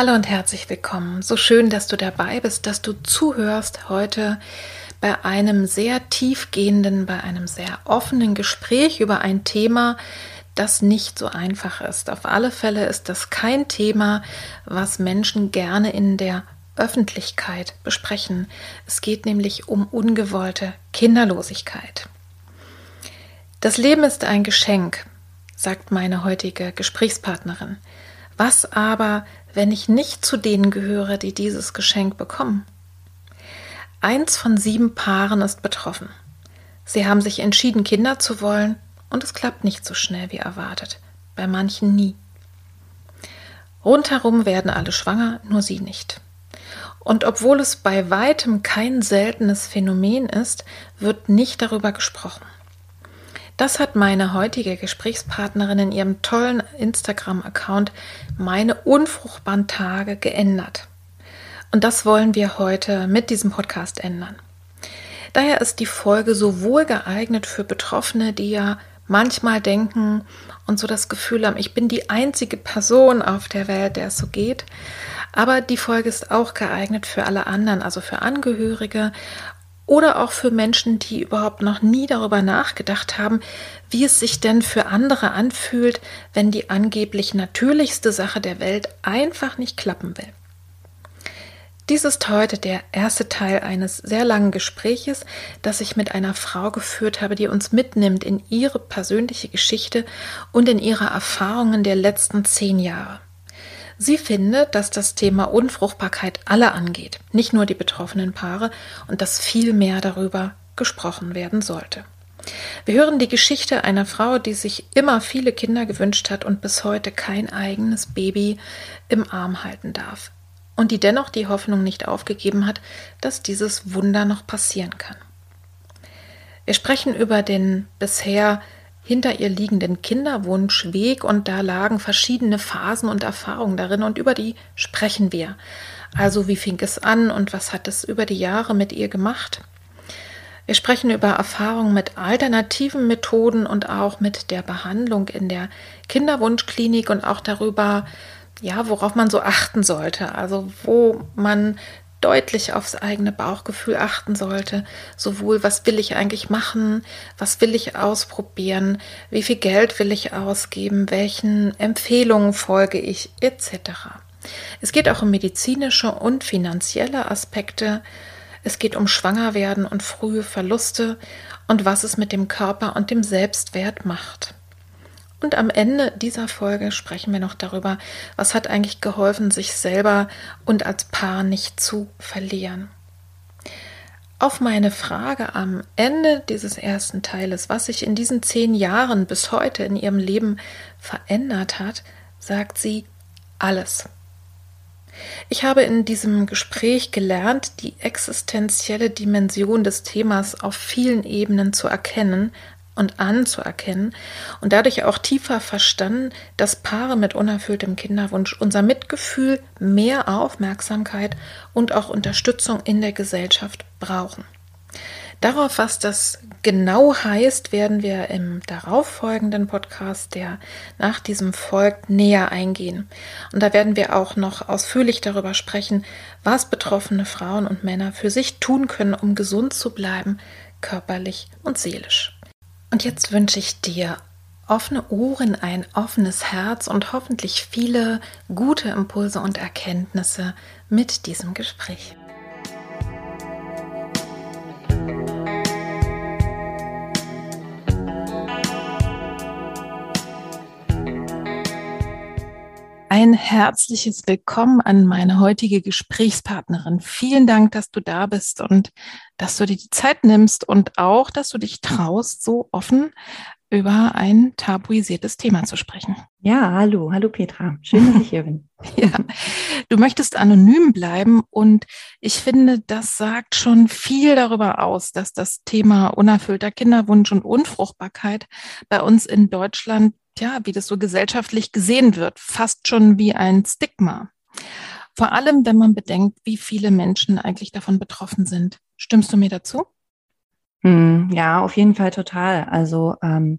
Hallo und herzlich willkommen. So schön, dass du dabei bist, dass du zuhörst heute bei einem sehr tiefgehenden, bei einem sehr offenen Gespräch über ein Thema, das nicht so einfach ist. Auf alle Fälle ist das kein Thema, was Menschen gerne in der Öffentlichkeit besprechen. Es geht nämlich um ungewollte Kinderlosigkeit. Das Leben ist ein Geschenk, sagt meine heutige Gesprächspartnerin. Was aber, wenn ich nicht zu denen gehöre, die dieses Geschenk bekommen? Eins von sieben Paaren ist betroffen. Sie haben sich entschieden, Kinder zu wollen, und es klappt nicht so schnell wie erwartet, bei manchen nie. Rundherum werden alle schwanger, nur sie nicht. Und obwohl es bei weitem kein seltenes Phänomen ist, wird nicht darüber gesprochen. Das hat meine heutige Gesprächspartnerin in ihrem tollen Instagram-Account Meine unfruchtbaren Tage geändert. Und das wollen wir heute mit diesem Podcast ändern. Daher ist die Folge sowohl geeignet für Betroffene, die ja manchmal denken und so das Gefühl haben, ich bin die einzige Person auf der Welt, der es so geht. Aber die Folge ist auch geeignet für alle anderen, also für Angehörige oder auch für Menschen, die überhaupt noch nie darüber nachgedacht haben, wie es sich denn für andere anfühlt, wenn die angeblich natürlichste Sache der Welt einfach nicht klappen will. Dies ist heute der erste Teil eines sehr langen Gespräches, das ich mit einer Frau geführt habe, die uns mitnimmt in ihre persönliche Geschichte und in ihre Erfahrungen der letzten zehn Jahre. Sie findet, dass das Thema Unfruchtbarkeit alle angeht, nicht nur die betroffenen Paare, und dass viel mehr darüber gesprochen werden sollte. Wir hören die Geschichte einer Frau, die sich immer viele Kinder gewünscht hat und bis heute kein eigenes Baby im Arm halten darf und die dennoch die Hoffnung nicht aufgegeben hat, dass dieses Wunder noch passieren kann. Wir sprechen über den bisher hinter ihr liegenden Kinderwunschweg und da lagen verschiedene Phasen und Erfahrungen darin und über die sprechen wir. Also wie fing es an und was hat es über die Jahre mit ihr gemacht? Wir sprechen über Erfahrungen mit alternativen Methoden und auch mit der Behandlung in der Kinderwunschklinik und auch darüber, ja, worauf man so achten sollte. Also wo man deutlich aufs eigene Bauchgefühl achten sollte. Sowohl, was will ich eigentlich machen, was will ich ausprobieren, wie viel Geld will ich ausgeben, welchen Empfehlungen folge ich, etc. Es geht auch um medizinische und finanzielle Aspekte. Es geht um Schwangerwerden und frühe Verluste und was es mit dem Körper und dem Selbstwert macht. Und am Ende dieser Folge sprechen wir noch darüber, was hat eigentlich geholfen, sich selber und als Paar nicht zu verlieren. Auf meine Frage am Ende dieses ersten Teiles, was sich in diesen zehn Jahren bis heute in ihrem Leben verändert hat, sagt sie alles. Ich habe in diesem Gespräch gelernt, die existenzielle Dimension des Themas auf vielen Ebenen zu erkennen, und anzuerkennen und dadurch auch tiefer verstanden, dass Paare mit unerfülltem Kinderwunsch unser Mitgefühl, mehr Aufmerksamkeit und auch Unterstützung in der Gesellschaft brauchen. Darauf, was das genau heißt, werden wir im darauffolgenden Podcast, der nach diesem folgt, näher eingehen. Und da werden wir auch noch ausführlich darüber sprechen, was betroffene Frauen und Männer für sich tun können, um gesund zu bleiben, körperlich und seelisch. Und jetzt wünsche ich dir offene Ohren, ein offenes Herz und hoffentlich viele gute Impulse und Erkenntnisse mit diesem Gespräch. Ein herzliches Willkommen an meine heutige Gesprächspartnerin. Vielen Dank, dass du da bist und dass du dir die Zeit nimmst und auch, dass du dich traust, so offen über ein tabuisiertes Thema zu sprechen. Ja, hallo, hallo Petra. Schön, dass ich hier bin. ja, du möchtest anonym bleiben und ich finde, das sagt schon viel darüber aus, dass das Thema unerfüllter Kinderwunsch und Unfruchtbarkeit bei uns in Deutschland, ja, wie das so gesellschaftlich gesehen wird, fast schon wie ein Stigma. Vor allem, wenn man bedenkt, wie viele Menschen eigentlich davon betroffen sind. Stimmst du mir dazu? Hm, ja, auf jeden Fall total. Also ähm,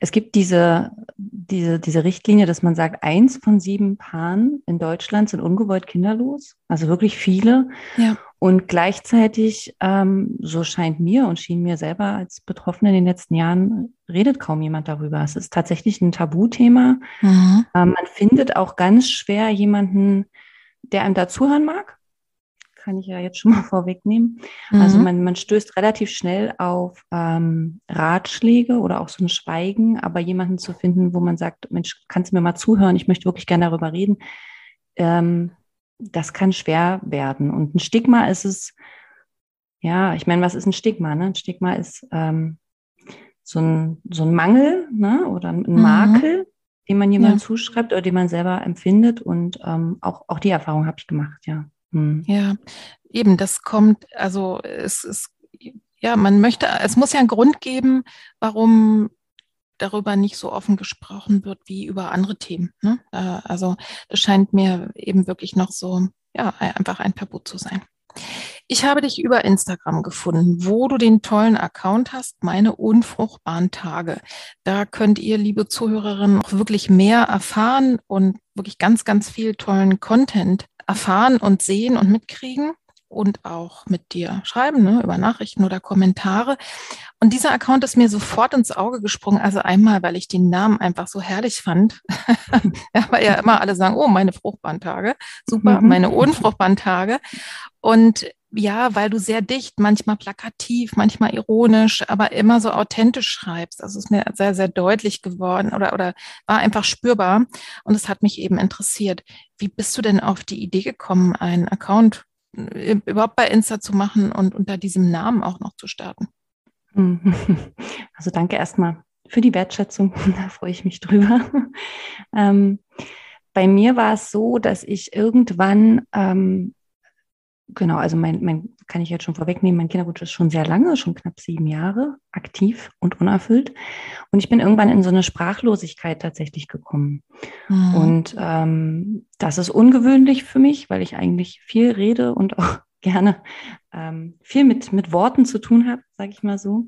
es gibt diese, diese, diese Richtlinie, dass man sagt, eins von sieben Paaren in Deutschland sind ungewollt kinderlos, also wirklich viele. Ja. Und gleichzeitig, ähm, so scheint mir und schien mir selber als Betroffene in den letzten Jahren, redet kaum jemand darüber. Es ist tatsächlich ein Tabuthema. Mhm. Ähm, man findet auch ganz schwer jemanden, der einem dazuhören mag kann ich ja jetzt schon mal vorwegnehmen. Also mhm. Also man, man stößt relativ schnell auf ähm, Ratschläge oder auch so ein Schweigen, aber jemanden zu finden, wo man sagt, Mensch, kannst du mir mal zuhören, ich möchte wirklich gerne darüber reden, ähm, das kann schwer werden. Und ein Stigma ist es, ja, ich meine, was ist ein Stigma? Ne? Ein Stigma ist ähm, so, ein, so ein Mangel ne? oder ein mhm. Makel, den man jemandem ja. zuschreibt oder den man selber empfindet. Und ähm, auch, auch die Erfahrung habe ich gemacht, ja. Hm. Ja, eben, das kommt, also es ist, ja, man möchte, es muss ja einen Grund geben, warum darüber nicht so offen gesprochen wird wie über andere Themen. Ne? Also das scheint mir eben wirklich noch so, ja, einfach ein Tabu zu sein. Ich habe dich über Instagram gefunden, wo du den tollen Account hast, meine unfruchtbaren Tage. Da könnt ihr, liebe Zuhörerinnen, auch wirklich mehr erfahren und wirklich ganz, ganz viel tollen Content erfahren und sehen und mitkriegen und auch mit dir schreiben, ne, über Nachrichten oder Kommentare. Und dieser Account ist mir sofort ins Auge gesprungen. Also einmal, weil ich den Namen einfach so herrlich fand. ja, weil ja immer alle sagen, oh, meine fruchtbaren Tage. Super, mhm. meine unfruchtbaren Tage. Und ja, weil du sehr dicht, manchmal plakativ, manchmal ironisch, aber immer so authentisch schreibst. Also es ist mir sehr, sehr deutlich geworden oder, oder war einfach spürbar. Und es hat mich eben interessiert. Wie bist du denn auf die Idee gekommen, einen Account überhaupt bei Insta zu machen und unter diesem Namen auch noch zu starten? Also danke erstmal für die Wertschätzung. Da freue ich mich drüber. Ähm, bei mir war es so, dass ich irgendwann ähm, Genau, also mein, mein, kann ich jetzt schon vorwegnehmen, mein Kinderwunsch ist schon sehr lange, schon knapp sieben Jahre aktiv und unerfüllt. Und ich bin irgendwann in so eine Sprachlosigkeit tatsächlich gekommen. Mhm. Und ähm, das ist ungewöhnlich für mich, weil ich eigentlich viel rede und auch gerne ähm, viel mit, mit Worten zu tun habe, sage ich mal so.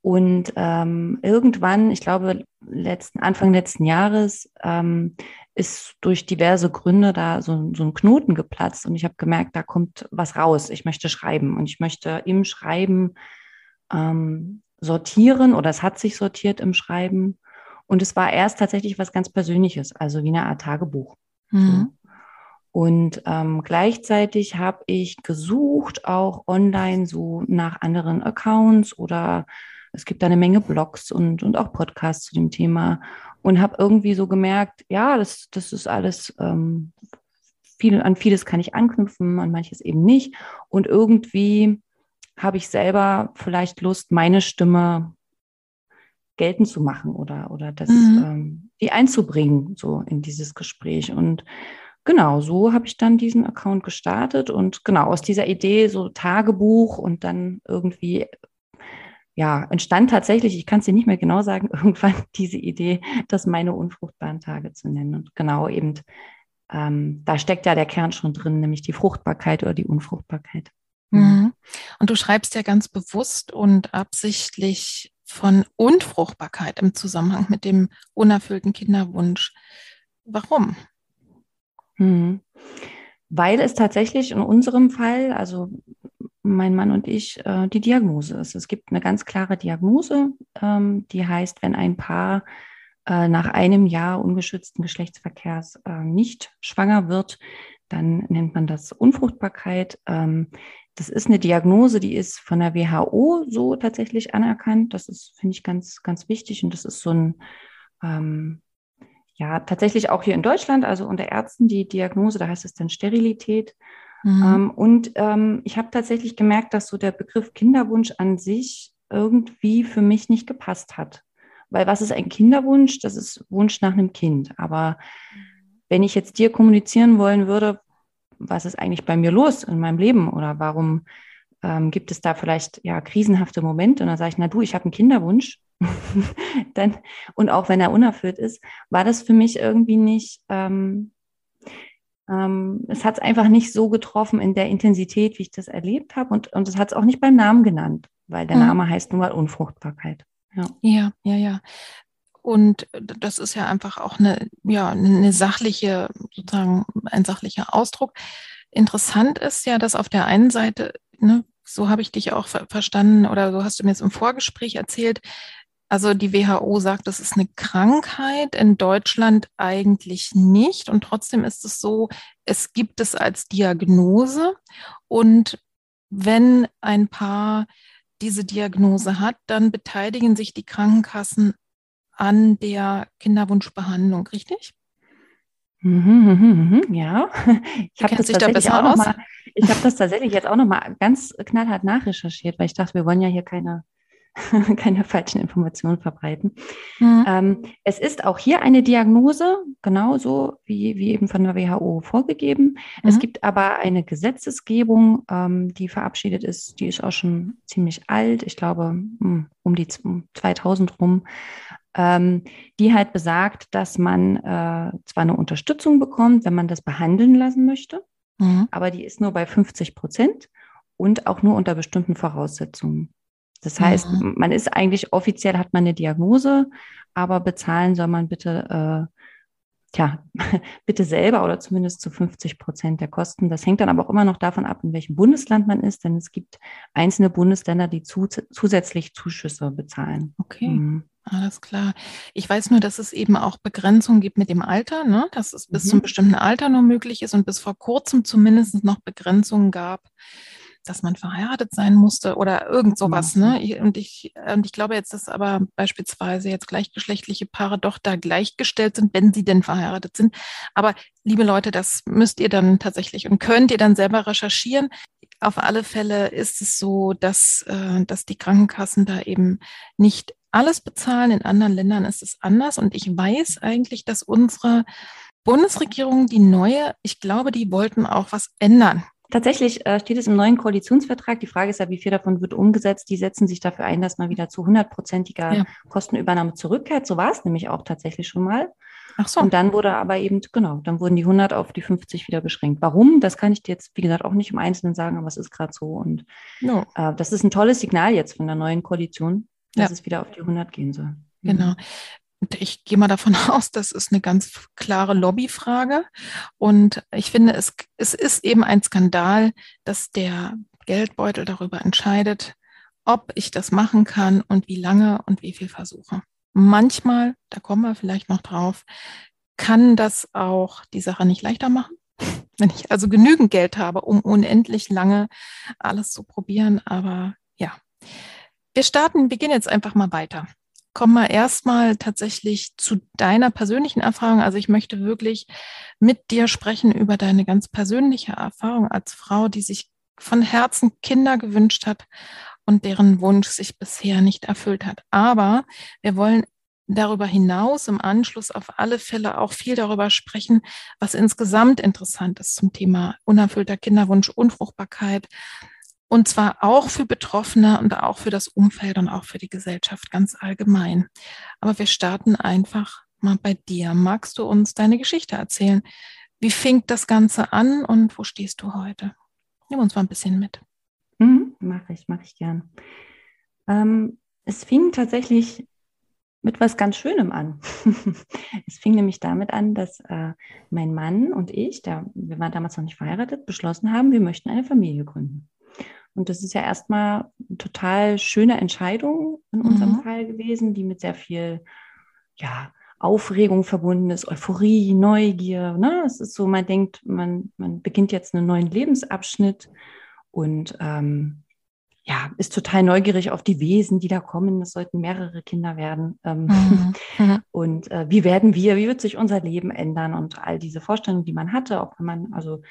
Und ähm, irgendwann, ich glaube, letzten, Anfang letzten Jahres, ähm, ist durch diverse Gründe da so, so ein Knoten geplatzt und ich habe gemerkt, da kommt was raus. Ich möchte schreiben und ich möchte im Schreiben ähm, sortieren oder es hat sich sortiert im Schreiben. Und es war erst tatsächlich was ganz Persönliches, also wie eine Art Tagebuch. Mhm. Und ähm, gleichzeitig habe ich gesucht, auch online so nach anderen Accounts oder es gibt da eine Menge Blogs und, und auch Podcasts zu dem Thema und habe irgendwie so gemerkt, ja, das, das ist alles, ähm, viel, an vieles kann ich anknüpfen, an manches eben nicht. Und irgendwie habe ich selber vielleicht Lust, meine Stimme geltend zu machen oder, oder das, mhm. ähm, die einzubringen, so in dieses Gespräch. Und genau, so habe ich dann diesen Account gestartet und genau aus dieser Idee so Tagebuch und dann irgendwie ja, entstand tatsächlich, ich kann es dir nicht mehr genau sagen, irgendwann diese Idee, das meine unfruchtbaren Tage zu nennen. Und genau eben, ähm, da steckt ja der Kern schon drin, nämlich die Fruchtbarkeit oder die Unfruchtbarkeit. Mhm. Und du schreibst ja ganz bewusst und absichtlich von Unfruchtbarkeit im Zusammenhang mit dem unerfüllten Kinderwunsch. Warum? Mhm. Weil es tatsächlich in unserem Fall, also mein Mann und ich, äh, die Diagnose ist. Es gibt eine ganz klare Diagnose, ähm, die heißt, wenn ein Paar äh, nach einem Jahr ungeschützten Geschlechtsverkehrs äh, nicht schwanger wird, dann nennt man das Unfruchtbarkeit. Ähm, das ist eine Diagnose, die ist von der WHO so tatsächlich anerkannt. Das ist, finde ich, ganz, ganz wichtig. Und das ist so ein, ähm, ja, tatsächlich auch hier in Deutschland, also unter Ärzten die Diagnose, da heißt es dann Sterilität. Mhm. Ähm, und ähm, ich habe tatsächlich gemerkt, dass so der Begriff Kinderwunsch an sich irgendwie für mich nicht gepasst hat. Weil was ist ein Kinderwunsch? Das ist Wunsch nach einem Kind. Aber wenn ich jetzt dir kommunizieren wollen würde, was ist eigentlich bei mir los in meinem Leben oder warum ähm, gibt es da vielleicht ja krisenhafte Momente und dann sage ich, na du, ich habe einen Kinderwunsch. dann, und auch wenn er unerfüllt ist, war das für mich irgendwie nicht, ähm, ähm, es hat es einfach nicht so getroffen in der Intensität, wie ich das erlebt habe und, und es hat es auch nicht beim Namen genannt, weil der mhm. Name heißt nun mal Unfruchtbarkeit. Ja, ja, ja. ja. Und das ist ja einfach auch eine, ja, eine sachliche, sozusagen ein sachlicher Ausdruck. Interessant ist ja, dass auf der einen Seite, ne, so habe ich dich auch ver verstanden oder so hast du mir es im Vorgespräch erzählt, also die WHO sagt, das ist eine Krankheit, in Deutschland eigentlich nicht. Und trotzdem ist es so, es gibt es als Diagnose. Und wenn ein Paar diese Diagnose hat, dann beteiligen sich die Krankenkassen an der Kinderwunschbehandlung, richtig? Mhm, mhm, mhm, ja, ich habe das, tatsächlich da auch noch mal, ich habe das tatsächlich jetzt auch noch mal ganz knallhart nachrecherchiert, weil ich dachte, wir wollen ja hier keine keine falschen Informationen verbreiten. Mhm. Ähm, es ist auch hier eine Diagnose, genauso wie, wie eben von der WHO vorgegeben. Mhm. Es gibt aber eine Gesetzesgebung, ähm, die verabschiedet ist, die ist auch schon ziemlich alt, ich glaube hm, um die 2000 rum, ähm, die halt besagt, dass man äh, zwar eine Unterstützung bekommt, wenn man das behandeln lassen möchte, mhm. aber die ist nur bei 50 Prozent und auch nur unter bestimmten Voraussetzungen. Das heißt, mhm. man ist eigentlich offiziell hat man eine Diagnose, aber bezahlen soll man bitte, äh, tja, bitte selber oder zumindest zu 50 Prozent der Kosten. Das hängt dann aber auch immer noch davon ab, in welchem Bundesland man ist, denn es gibt einzelne Bundesländer, die zu, zusätzlich Zuschüsse bezahlen. Okay. Mhm. Alles klar. Ich weiß nur, dass es eben auch Begrenzungen gibt mit dem Alter, ne? dass es bis mhm. zum bestimmten Alter nur möglich ist und bis vor kurzem zumindest noch Begrenzungen gab dass man verheiratet sein musste oder irgend sowas. Ne? Und, ich, und ich glaube jetzt, dass aber beispielsweise jetzt gleichgeschlechtliche Paare doch da gleichgestellt sind, wenn sie denn verheiratet sind. Aber liebe Leute, das müsst ihr dann tatsächlich und könnt ihr dann selber recherchieren. Auf alle Fälle ist es so, dass, äh, dass die Krankenkassen da eben nicht alles bezahlen. In anderen Ländern ist es anders. Und ich weiß eigentlich, dass unsere Bundesregierung, die neue, ich glaube, die wollten auch was ändern Tatsächlich äh, steht es im neuen Koalitionsvertrag. Die Frage ist ja, wie viel davon wird umgesetzt. Die setzen sich dafür ein, dass man wieder zu hundertprozentiger ja. Kostenübernahme zurückkehrt. So war es nämlich auch tatsächlich schon mal. Ach so. Und dann wurde aber eben, genau, dann wurden die 100 auf die 50 wieder beschränkt. Warum? Das kann ich dir jetzt, wie gesagt, auch nicht im Einzelnen sagen, aber es ist gerade so. Und no. äh, das ist ein tolles Signal jetzt von der neuen Koalition, dass ja. es wieder auf die 100 gehen soll. Genau. Ich gehe mal davon aus, das ist eine ganz klare Lobbyfrage. Und ich finde, es, es ist eben ein Skandal, dass der Geldbeutel darüber entscheidet, ob ich das machen kann und wie lange und wie viel versuche. Manchmal, da kommen wir vielleicht noch drauf, kann das auch die Sache nicht leichter machen. Wenn ich also genügend Geld habe, um unendlich lange alles zu probieren. Aber ja, wir starten, wir gehen jetzt einfach mal weiter kommen wir erstmal tatsächlich zu deiner persönlichen Erfahrung. Also ich möchte wirklich mit dir sprechen über deine ganz persönliche Erfahrung als Frau, die sich von Herzen Kinder gewünscht hat und deren Wunsch sich bisher nicht erfüllt hat. Aber wir wollen darüber hinaus im Anschluss auf alle Fälle auch viel darüber sprechen, was insgesamt interessant ist zum Thema unerfüllter Kinderwunsch, Unfruchtbarkeit, und zwar auch für Betroffene und auch für das Umfeld und auch für die Gesellschaft ganz allgemein. Aber wir starten einfach mal bei dir. Magst du uns deine Geschichte erzählen? Wie fing das Ganze an und wo stehst du heute? Nimm uns mal ein bisschen mit. Mhm, mache ich, mache ich gern. Ähm, es fing tatsächlich mit was ganz Schönem an. es fing nämlich damit an, dass äh, mein Mann und ich, der, wir waren damals noch nicht verheiratet, beschlossen haben, wir möchten eine Familie gründen. Und das ist ja erstmal eine total schöne Entscheidung in unserem mhm. Fall gewesen, die mit sehr viel ja, Aufregung verbunden ist, Euphorie, Neugier. Ne? Es ist so, man denkt, man, man beginnt jetzt einen neuen Lebensabschnitt und ähm, ja, ist total neugierig auf die Wesen, die da kommen. Es sollten mehrere Kinder werden. Ähm, mhm. mhm. Und äh, wie werden wir, wie wird sich unser Leben ändern und all diese Vorstellungen, die man hatte, auch wenn man, also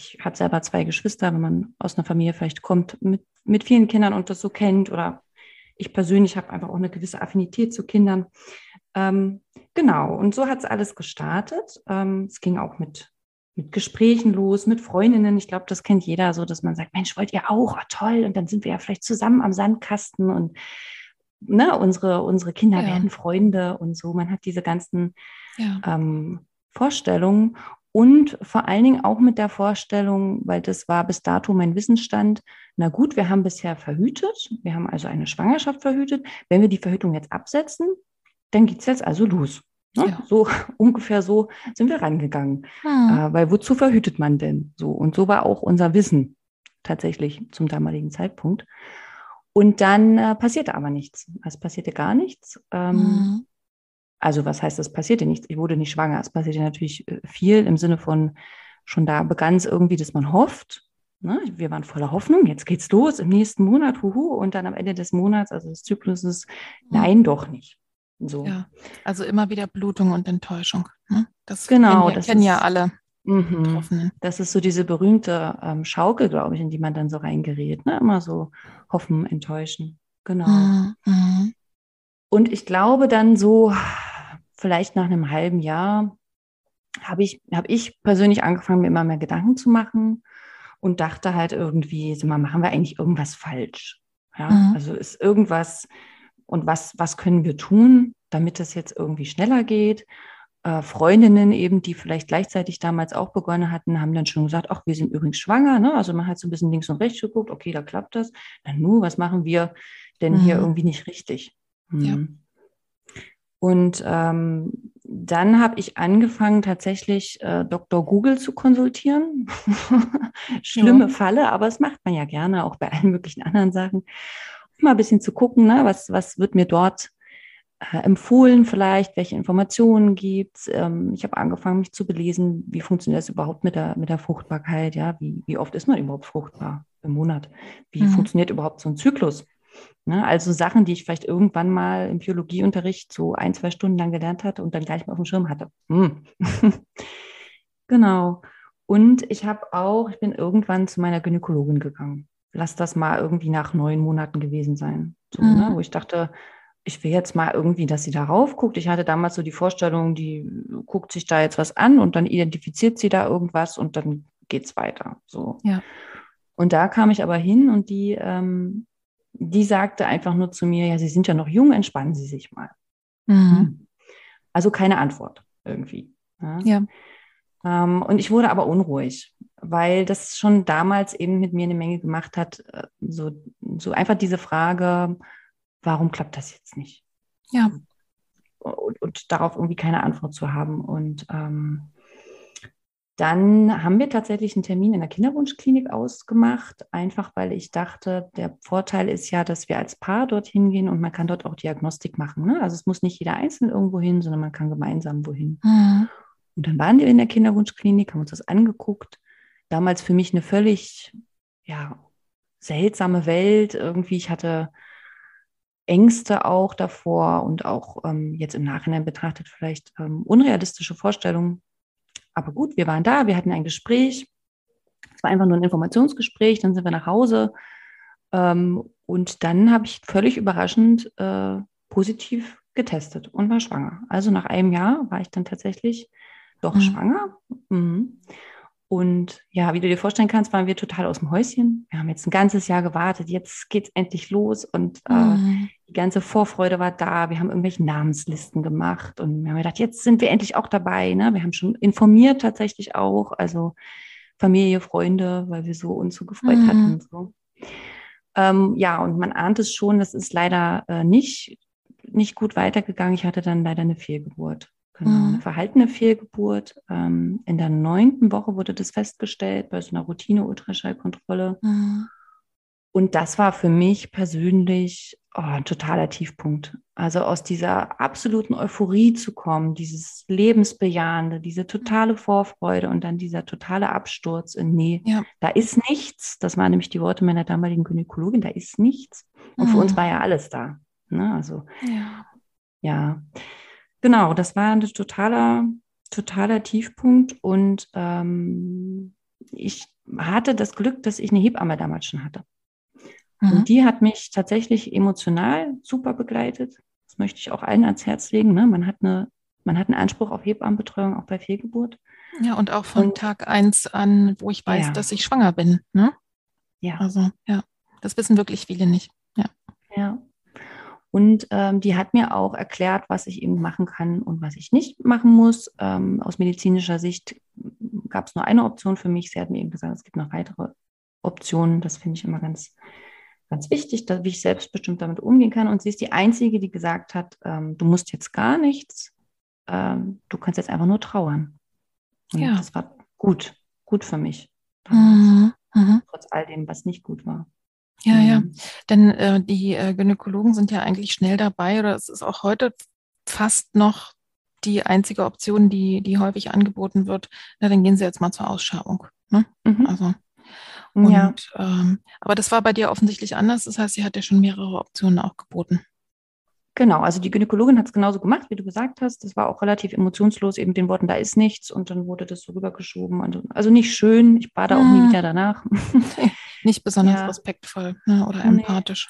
ich habe selber zwei Geschwister, wenn man aus einer Familie vielleicht kommt mit, mit vielen Kindern und das so kennt oder ich persönlich habe einfach auch eine gewisse Affinität zu Kindern. Ähm, genau, und so hat es alles gestartet. Ähm, es ging auch mit, mit Gesprächen los, mit Freundinnen. Ich glaube, das kennt jeder so, dass man sagt, Mensch, wollt ihr auch? Oh, toll. Und dann sind wir ja vielleicht zusammen am Sandkasten und ne, unsere, unsere Kinder ja. werden Freunde und so. Man hat diese ganzen ja. ähm, Vorstellungen und vor allen Dingen auch mit der Vorstellung, weil das war bis dato mein Wissensstand, na gut, wir haben bisher verhütet, wir haben also eine Schwangerschaft verhütet. Wenn wir die Verhütung jetzt absetzen, dann geht es jetzt also los. Ne? Ja. So ungefähr so sind wir rangegangen. Hm. Äh, weil wozu verhütet man denn? So und so war auch unser Wissen tatsächlich zum damaligen Zeitpunkt. Und dann äh, passierte aber nichts. Es passierte gar nichts. Ähm, hm. Also was heißt, es passierte nichts? Ich wurde nicht schwanger. Es passierte natürlich äh, viel im Sinne von schon da begann es irgendwie, dass man hofft. Ne? Wir waren voller Hoffnung. Jetzt geht's los im nächsten Monat, huhu, und dann am Ende des Monats, also des Zykluses, nein, doch nicht. So. Ja, also immer wieder Blutung und Enttäuschung. Ne? Das genau, kennen, das kennen ist, ja alle. Mhm. Das ist so diese berühmte ähm, Schaukel, glaube ich, in die man dann so reingerät. Ne? Immer so hoffen, enttäuschen. Genau. Mhm. Und ich glaube dann so, vielleicht nach einem halben Jahr, habe ich, hab ich persönlich angefangen, mir immer mehr Gedanken zu machen und dachte halt irgendwie, so mal, machen wir eigentlich irgendwas falsch? Ja, mhm. also ist irgendwas, und was, was können wir tun, damit es jetzt irgendwie schneller geht. Äh, Freundinnen eben, die vielleicht gleichzeitig damals auch begonnen hatten, haben dann schon gesagt, ach, wir sind übrigens schwanger. Ne? Also man hat so ein bisschen links und rechts geguckt, okay, da klappt das. Dann nu, was machen wir denn mhm. hier irgendwie nicht richtig? Mhm. Ja. Und ähm, dann habe ich angefangen, tatsächlich äh, Dr. Google zu konsultieren. Schlimme ja. Falle, aber das macht man ja gerne, auch bei allen möglichen anderen Sachen mal ein bisschen zu gucken, ne, was, was wird mir dort äh, empfohlen vielleicht, welche Informationen gibt es. Ähm, ich habe angefangen, mich zu belesen, wie funktioniert das überhaupt mit der, mit der Fruchtbarkeit, ja, wie, wie oft ist man überhaupt fruchtbar im Monat? Wie mhm. funktioniert überhaupt so ein Zyklus? Ne, also Sachen, die ich vielleicht irgendwann mal im Biologieunterricht so ein, zwei Stunden lang gelernt hatte und dann gleich mal auf dem Schirm hatte. Hm. genau. Und ich habe auch, ich bin irgendwann zu meiner Gynäkologin gegangen lass das mal irgendwie nach neun Monaten gewesen sein. So, ne? mhm. ne? Wo ich dachte, ich will jetzt mal irgendwie, dass sie darauf guckt. Ich hatte damals so die Vorstellung, die guckt sich da jetzt was an und dann identifiziert sie da irgendwas und dann geht es weiter. So. Ja. Und da kam ich aber hin und die, ähm, die sagte einfach nur zu mir, ja, Sie sind ja noch jung, entspannen Sie sich mal. Mhm. Hm. Also keine Antwort irgendwie. Ja. ja. Ähm, und ich wurde aber unruhig weil das schon damals eben mit mir eine Menge gemacht hat. Äh, so, so einfach diese Frage, warum klappt das jetzt nicht? Ja. Und, und darauf irgendwie keine Antwort zu haben. Und ähm, dann haben wir tatsächlich einen Termin in der Kinderwunschklinik ausgemacht, einfach weil ich dachte, der Vorteil ist ja, dass wir als Paar dorthin gehen und man kann dort auch Diagnostik machen. Ne? Also es muss nicht jeder einzeln irgendwo hin, sondern man kann gemeinsam wohin. Mhm. Und dann waren wir in der Kinderwunschklinik, haben uns das angeguckt damals für mich eine völlig, ja, seltsame Welt. Irgendwie, ich hatte Ängste auch davor und auch ähm, jetzt im Nachhinein betrachtet vielleicht ähm, unrealistische Vorstellungen. Aber gut, wir waren da, wir hatten ein Gespräch. Es war einfach nur ein Informationsgespräch, dann sind wir nach Hause. Ähm, und dann habe ich völlig überraschend äh, positiv getestet und war schwanger. Also nach einem Jahr war ich dann tatsächlich doch mhm. schwanger. Mhm. Und ja, wie du dir vorstellen kannst, waren wir total aus dem Häuschen. Wir haben jetzt ein ganzes Jahr gewartet. Jetzt geht es endlich los und äh, mhm. die ganze Vorfreude war da. Wir haben irgendwelche Namenslisten gemacht und wir haben gedacht, jetzt sind wir endlich auch dabei. Ne? Wir haben schon informiert tatsächlich auch, also Familie, Freunde, weil wir so uns so gefreut mhm. hatten. So. Ähm, ja, und man ahnt es schon, das ist leider äh, nicht, nicht gut weitergegangen. Ich hatte dann leider eine Fehlgeburt. Genau, mhm. eine verhaltene Fehlgeburt. Ähm, in der neunten Woche wurde das festgestellt bei so einer Routine-Ultraschallkontrolle. Mhm. Und das war für mich persönlich oh, ein totaler Tiefpunkt. Also aus dieser absoluten Euphorie zu kommen, dieses Lebensbejahende, diese totale Vorfreude und dann dieser totale Absturz in Nee, ja. da ist nichts. Das waren nämlich die Worte meiner damaligen Gynäkologin, da ist nichts. Und mhm. für uns mhm. war ja alles da. Ne? Also ja. ja. Genau, das war ein totaler, totaler Tiefpunkt und ähm, ich hatte das Glück, dass ich eine Hebamme damals schon hatte. Mhm. Und die hat mich tatsächlich emotional super begleitet. Das möchte ich auch allen ans Herz legen. Ne? Man, hat eine, man hat einen Anspruch auf Hebammenbetreuung auch bei Fehlgeburt. Ja, und auch von und, Tag eins an, wo ich weiß, ja. dass ich schwanger bin. Ne? Ja. Also, ja, das wissen wirklich viele nicht. Ja. Ja. Und ähm, die hat mir auch erklärt, was ich eben machen kann und was ich nicht machen muss. Ähm, aus medizinischer Sicht gab es nur eine Option für mich. Sie hat mir eben gesagt, es gibt noch weitere Optionen. Das finde ich immer ganz, ganz wichtig, dass, ich selbstbestimmt damit umgehen kann. Und sie ist die Einzige, die gesagt hat, ähm, du musst jetzt gar nichts. Ähm, du kannst jetzt einfach nur trauern. Und ja. das war gut, gut für mich. Mhm. Mhm. Trotz all dem, was nicht gut war. Ja, mhm. ja. Denn äh, die äh, Gynäkologen sind ja eigentlich schnell dabei oder es ist auch heute fast noch die einzige Option, die, die häufig angeboten wird. Na, dann gehen Sie jetzt mal zur Ausschabung. Ne? Mhm. Also. Und, ja. Ähm, aber das war bei dir offensichtlich anders. Das heißt, sie hat ja schon mehrere Optionen auch geboten. Genau, also die Gynäkologin hat es genauso gemacht, wie du gesagt hast. Das war auch relativ emotionslos, eben den Worten, da ist nichts und dann wurde das so rübergeschoben. Also nicht schön, ich da auch nie mhm. wieder danach. nicht besonders ja. respektvoll ne, oder empathisch.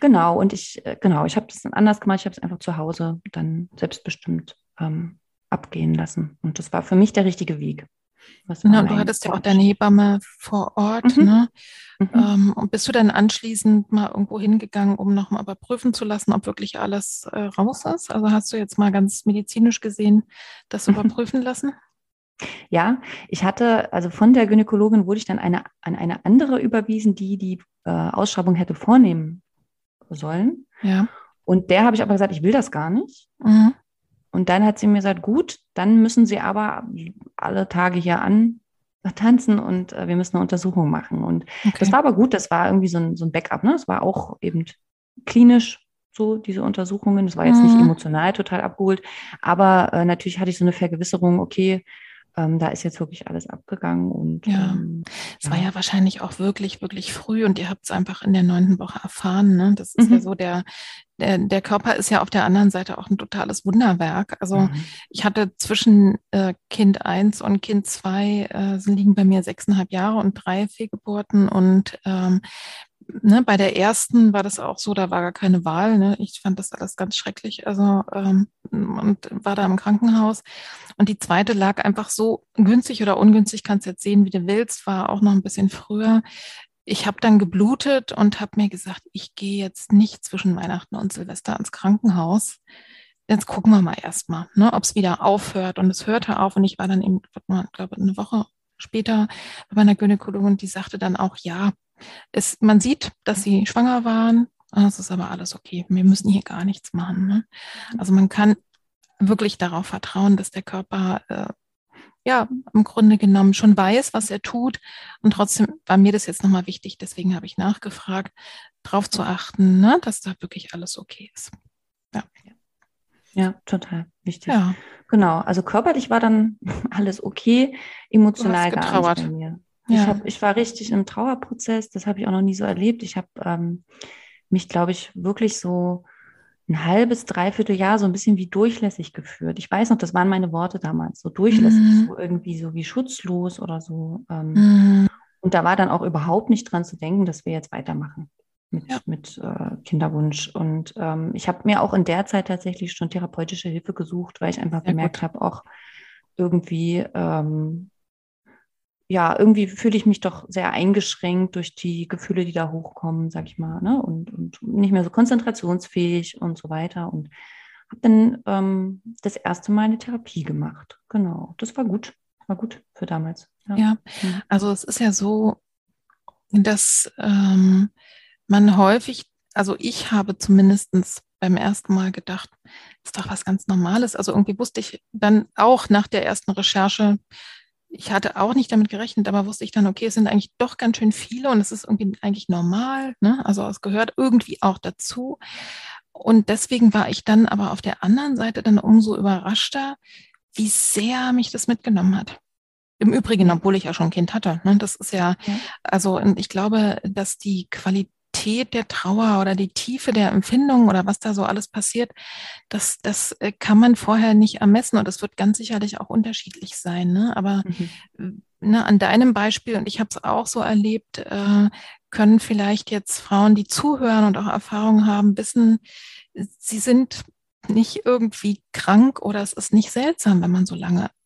Genau, und ich, äh, genau, ich habe das dann anders gemacht, ich habe es einfach zu Hause dann selbstbestimmt ähm, abgehen lassen. Und das war für mich der richtige Weg. Genau, du hattest ja auch deine Hebamme vor Ort. Mhm. Ne? Mhm. Ähm, und bist du dann anschließend mal irgendwo hingegangen, um nochmal überprüfen zu lassen, ob wirklich alles äh, raus ist? Also hast du jetzt mal ganz medizinisch gesehen das mhm. überprüfen lassen? Ja, ich hatte, also von der Gynäkologin wurde ich dann eine, an eine andere überwiesen, die die äh, Ausschreibung hätte vornehmen sollen. Ja. Und der habe ich aber gesagt, ich will das gar nicht. Mhm. Und dann hat sie mir gesagt, gut, dann müssen Sie aber alle Tage hier an tanzen und äh, wir müssen eine Untersuchung machen. Und okay. das war aber gut, das war irgendwie so ein, so ein Backup. Ne? Das war auch eben klinisch so, diese Untersuchungen. Das war jetzt mhm. nicht emotional total abgeholt, aber äh, natürlich hatte ich so eine Vergewisserung, okay, ähm, da ist jetzt wirklich alles abgegangen und ja, ähm, es ja. war ja wahrscheinlich auch wirklich, wirklich früh und ihr habt es einfach in der neunten Woche erfahren. Ne? Das ist mhm. ja so der, der, der Körper ist ja auf der anderen Seite auch ein totales Wunderwerk. Also mhm. ich hatte zwischen äh, Kind eins und Kind zwei äh, liegen bei mir sechseinhalb Jahre und drei Fehlgeburten und ähm, ne, bei der ersten war das auch so, da war gar keine Wahl. Ne? Ich fand das alles ganz schrecklich. Also ähm, und war da im Krankenhaus. Und die zweite lag einfach so günstig oder ungünstig, kannst jetzt sehen, wie du willst, war auch noch ein bisschen früher. Ich habe dann geblutet und habe mir gesagt, ich gehe jetzt nicht zwischen Weihnachten und Silvester ins Krankenhaus. Jetzt gucken wir mal erstmal, ne, ob es wieder aufhört. Und es hörte auf und ich war dann eben, ich glaube, eine Woche später bei meiner Gynäkologin, die sagte dann auch, ja, es, man sieht, dass sie schwanger waren. Es ist aber alles okay. Wir müssen hier gar nichts machen. Ne? Also man kann wirklich darauf vertrauen, dass der Körper äh, ja im Grunde genommen schon weiß, was er tut. Und trotzdem war mir das jetzt nochmal wichtig, deswegen habe ich nachgefragt, darauf zu achten, ne, dass da wirklich alles okay ist. Ja. Ja, total wichtig. Ja. Genau. Also körperlich war dann alles okay, emotional gar nicht bei mir. Ja. Ich, hab, ich war richtig im Trauerprozess, das habe ich auch noch nie so erlebt. Ich habe ähm, mich, glaube ich, wirklich so ein halbes, dreiviertel Jahr so ein bisschen wie durchlässig geführt. Ich weiß noch, das waren meine Worte damals, so durchlässig, mhm. so irgendwie so wie schutzlos oder so. Ähm, mhm. Und da war dann auch überhaupt nicht dran zu denken, dass wir jetzt weitermachen mit, ja. mit äh, Kinderwunsch. Und ähm, ich habe mir auch in der Zeit tatsächlich schon therapeutische Hilfe gesucht, weil ich einfach Sehr gemerkt habe, auch irgendwie ähm, ja, irgendwie fühle ich mich doch sehr eingeschränkt durch die Gefühle, die da hochkommen, sag ich mal, ne? und, und nicht mehr so konzentrationsfähig und so weiter. Und habe dann ähm, das erste Mal eine Therapie gemacht. Genau, das war gut, war gut für damals. Ja, ja. Mhm. also es ist ja so, dass ähm, man häufig, also ich habe zumindest beim ersten Mal gedacht, das ist doch was ganz Normales. Also irgendwie wusste ich dann auch nach der ersten Recherche, ich hatte auch nicht damit gerechnet, aber wusste ich dann, okay, es sind eigentlich doch ganz schön viele und es ist irgendwie eigentlich normal. Ne? Also es gehört irgendwie auch dazu. Und deswegen war ich dann aber auf der anderen Seite dann umso überraschter, wie sehr mich das mitgenommen hat. Im Übrigen, obwohl ich ja schon ein Kind hatte. Ne? Das ist ja, ja. also ich glaube, dass die Qualität Intensität der Trauer oder die Tiefe der Empfindung oder was da so alles passiert, das, das äh, kann man vorher nicht ermessen und es wird ganz sicherlich auch unterschiedlich sein. Ne? Aber mhm. ne, an deinem Beispiel, und ich habe es auch so erlebt, äh, können vielleicht jetzt Frauen, die zuhören und auch Erfahrungen haben, wissen, sie sind nicht irgendwie krank oder es ist nicht seltsam, wenn man so lange äh,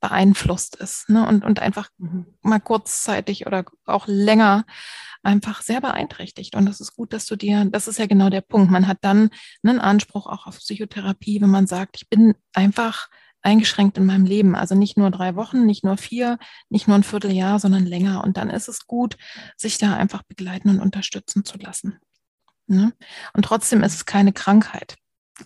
beeinflusst ist ne? und, und einfach mhm. mal kurzzeitig oder auch länger einfach sehr beeinträchtigt. Und das ist gut, dass du dir, das ist ja genau der Punkt. Man hat dann einen Anspruch auch auf Psychotherapie, wenn man sagt, ich bin einfach eingeschränkt in meinem Leben. Also nicht nur drei Wochen, nicht nur vier, nicht nur ein Vierteljahr, sondern länger. Und dann ist es gut, sich da einfach begleiten und unterstützen zu lassen. Ne? Und trotzdem ist es keine Krankheit.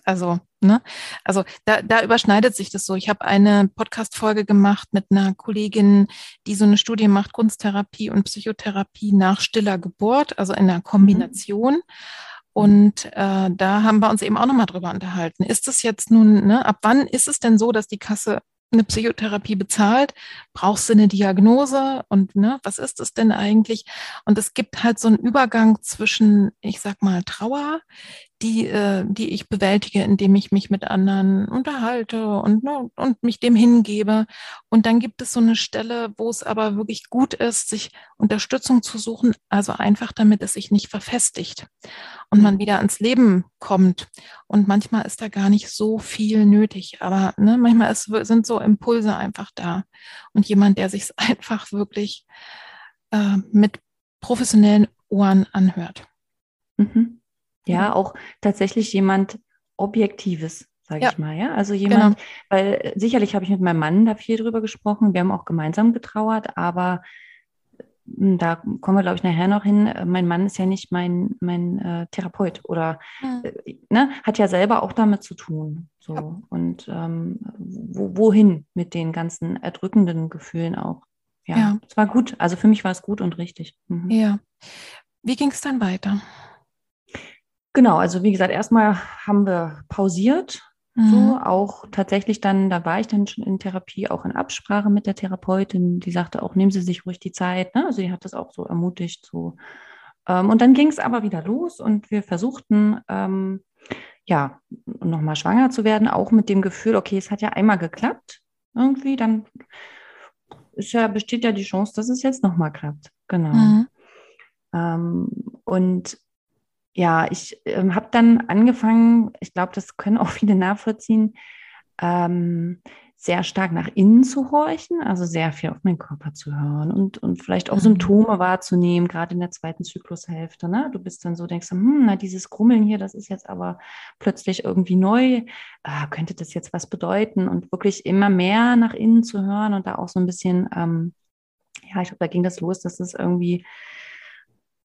Also, ne? Also da, da überschneidet sich das so. Ich habe eine Podcast-Folge gemacht mit einer Kollegin, die so eine Studie macht, Kunsttherapie und Psychotherapie nach stiller Geburt, also in einer Kombination. Mhm. Und äh, da haben wir uns eben auch nochmal drüber unterhalten. Ist es jetzt nun, ne, ab wann ist es denn so, dass die Kasse eine Psychotherapie bezahlt, brauchst du eine Diagnose und ne, was ist es denn eigentlich? Und es gibt halt so einen Übergang zwischen, ich sag mal, Trauer, die, äh, die ich bewältige, indem ich mich mit anderen unterhalte und, ne, und mich dem hingebe. Und dann gibt es so eine Stelle, wo es aber wirklich gut ist, sich Unterstützung zu suchen, also einfach damit es sich nicht verfestigt und man wieder ans Leben kommt. Und manchmal ist da gar nicht so viel nötig, aber ne, manchmal ist, sind so Impulse einfach da. Und jemand, der sich einfach wirklich äh, mit professionellen Ohren anhört. Mhm. Ja, auch tatsächlich jemand Objektives, sage ja. ich mal. Ja, also jemand, genau. weil äh, sicherlich habe ich mit meinem Mann da viel drüber gesprochen. Wir haben auch gemeinsam getrauert, aber hm, da kommen wir, glaube ich, nachher noch hin. Äh, mein Mann ist ja nicht mein, mein äh, Therapeut oder mhm. äh, ne, hat ja selber auch damit zu tun. So. Ja. Und ähm, wo, wohin mit den ganzen erdrückenden Gefühlen auch. Ja, ja, es war gut. Also für mich war es gut und richtig. Mhm. Ja. Wie ging es dann weiter? Genau, also wie gesagt, erstmal haben wir pausiert. Mhm. So, auch tatsächlich dann, da war ich dann schon in Therapie, auch in Absprache mit der Therapeutin, die sagte auch, nehmen Sie sich ruhig die Zeit. Ne? Also sie hat das auch so ermutigt. So. Ähm, und dann ging es aber wieder los und wir versuchten, ähm, ja, nochmal schwanger zu werden, auch mit dem Gefühl, okay, es hat ja einmal geklappt, irgendwie, dann ist ja, besteht ja die Chance, dass es jetzt nochmal klappt. Genau. Mhm. Ähm, und ja, ich ähm, habe dann angefangen, ich glaube, das können auch viele nachvollziehen, ähm, sehr stark nach innen zu horchen, also sehr viel auf meinen Körper zu hören und, und vielleicht auch mhm. Symptome wahrzunehmen, gerade in der zweiten Zyklushälfte. Ne? Du bist dann so, denkst du, hm, na, dieses Grummeln hier, das ist jetzt aber plötzlich irgendwie neu. Ah, könnte das jetzt was bedeuten? Und wirklich immer mehr nach innen zu hören und da auch so ein bisschen, ähm, ja, ich glaube, da ging das los, dass es irgendwie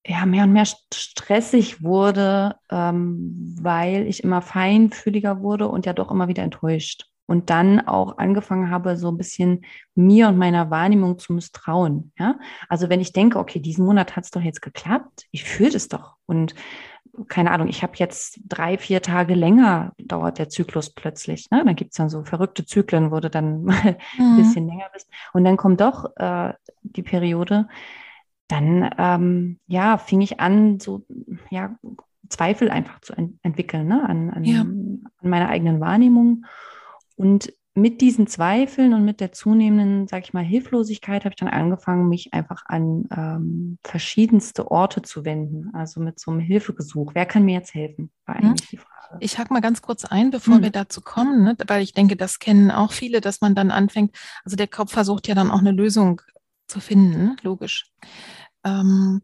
ja, mehr und mehr stressig wurde, ähm, weil ich immer feinfühliger wurde und ja doch immer wieder enttäuscht. Und dann auch angefangen habe, so ein bisschen mir und meiner Wahrnehmung zu misstrauen. Ja? Also wenn ich denke, okay, diesen Monat hat es doch jetzt geklappt, ich fühle es doch. Und keine Ahnung, ich habe jetzt drei, vier Tage länger dauert der Zyklus plötzlich. Ne? Dann gibt es dann so verrückte Zyklen, wo du dann mal mhm. ein bisschen länger bist. Und dann kommt doch äh, die Periode, dann ja, ja, fing ich an, so ja, Zweifel einfach zu ent entwickeln ne? an, an, ja. an meiner eigenen Wahrnehmung. Und mit diesen Zweifeln und mit der zunehmenden, sag ich mal, Hilflosigkeit habe ich dann angefangen, mich einfach an ähm, verschiedenste Orte zu wenden. Also mit so einem Hilfegesuch. Wer kann mir jetzt helfen? War mhm. eigentlich die Frage. Ich hake mal ganz kurz ein, bevor mhm. wir dazu kommen, ne? weil ich denke, das kennen auch viele, dass man dann anfängt, also der Kopf versucht ja dann auch eine Lösung zu finden, logisch. Ähm,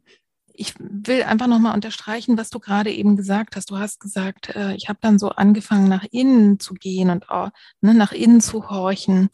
ich will einfach nochmal unterstreichen, was du gerade eben gesagt hast. Du hast gesagt, äh, ich habe dann so angefangen, nach innen zu gehen und auch, ne, nach innen zu horchen.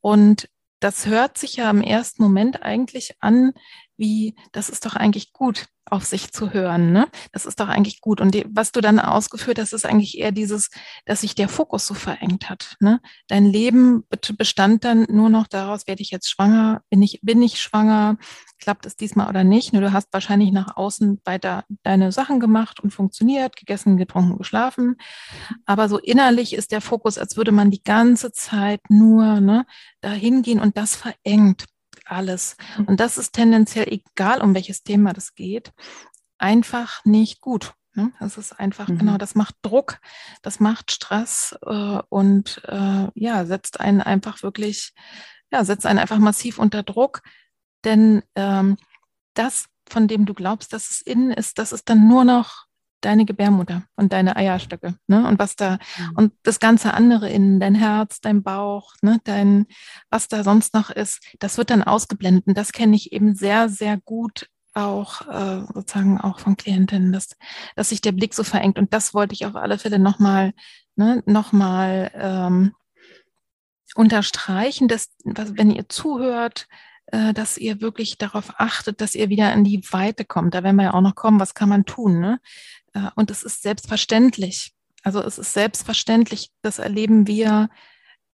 Und das hört sich ja im ersten Moment eigentlich an, wie, das ist doch eigentlich gut. Auf sich zu hören. Ne? Das ist doch eigentlich gut. Und die, was du dann ausgeführt hast, ist eigentlich eher dieses, dass sich der Fokus so verengt hat. Ne? Dein Leben bestand dann nur noch daraus, werde ich jetzt schwanger, bin ich, bin ich schwanger, klappt es diesmal oder nicht. Nur du hast wahrscheinlich nach außen weiter deine Sachen gemacht und funktioniert, gegessen, getrunken, geschlafen. Aber so innerlich ist der Fokus, als würde man die ganze Zeit nur ne, dahin gehen und das verengt alles. Und das ist tendenziell, egal um welches Thema das geht, einfach nicht gut. Ne? Das ist einfach, mhm. genau, das macht Druck, das macht Stress äh, und äh, ja, setzt einen einfach wirklich, ja, setzt einen einfach massiv unter Druck. Denn ähm, das, von dem du glaubst, dass es innen ist, das ist dann nur noch deine Gebärmutter und deine Eierstöcke, ne? Und was da, mhm. und das ganze andere in dein Herz, dein Bauch, ne, dein, was da sonst noch ist, das wird dann ausgeblendet. Und das kenne ich eben sehr, sehr gut auch äh, sozusagen auch von Klientinnen, dass, dass sich der Blick so verengt. Und das wollte ich auf alle Fälle nochmal, ne, nochmal ähm, unterstreichen, dass, wenn ihr zuhört, äh, dass ihr wirklich darauf achtet, dass ihr wieder in die Weite kommt. Da werden wir ja auch noch kommen, was kann man tun. Ne? Äh, und es ist selbstverständlich. Also es ist selbstverständlich, das erleben wir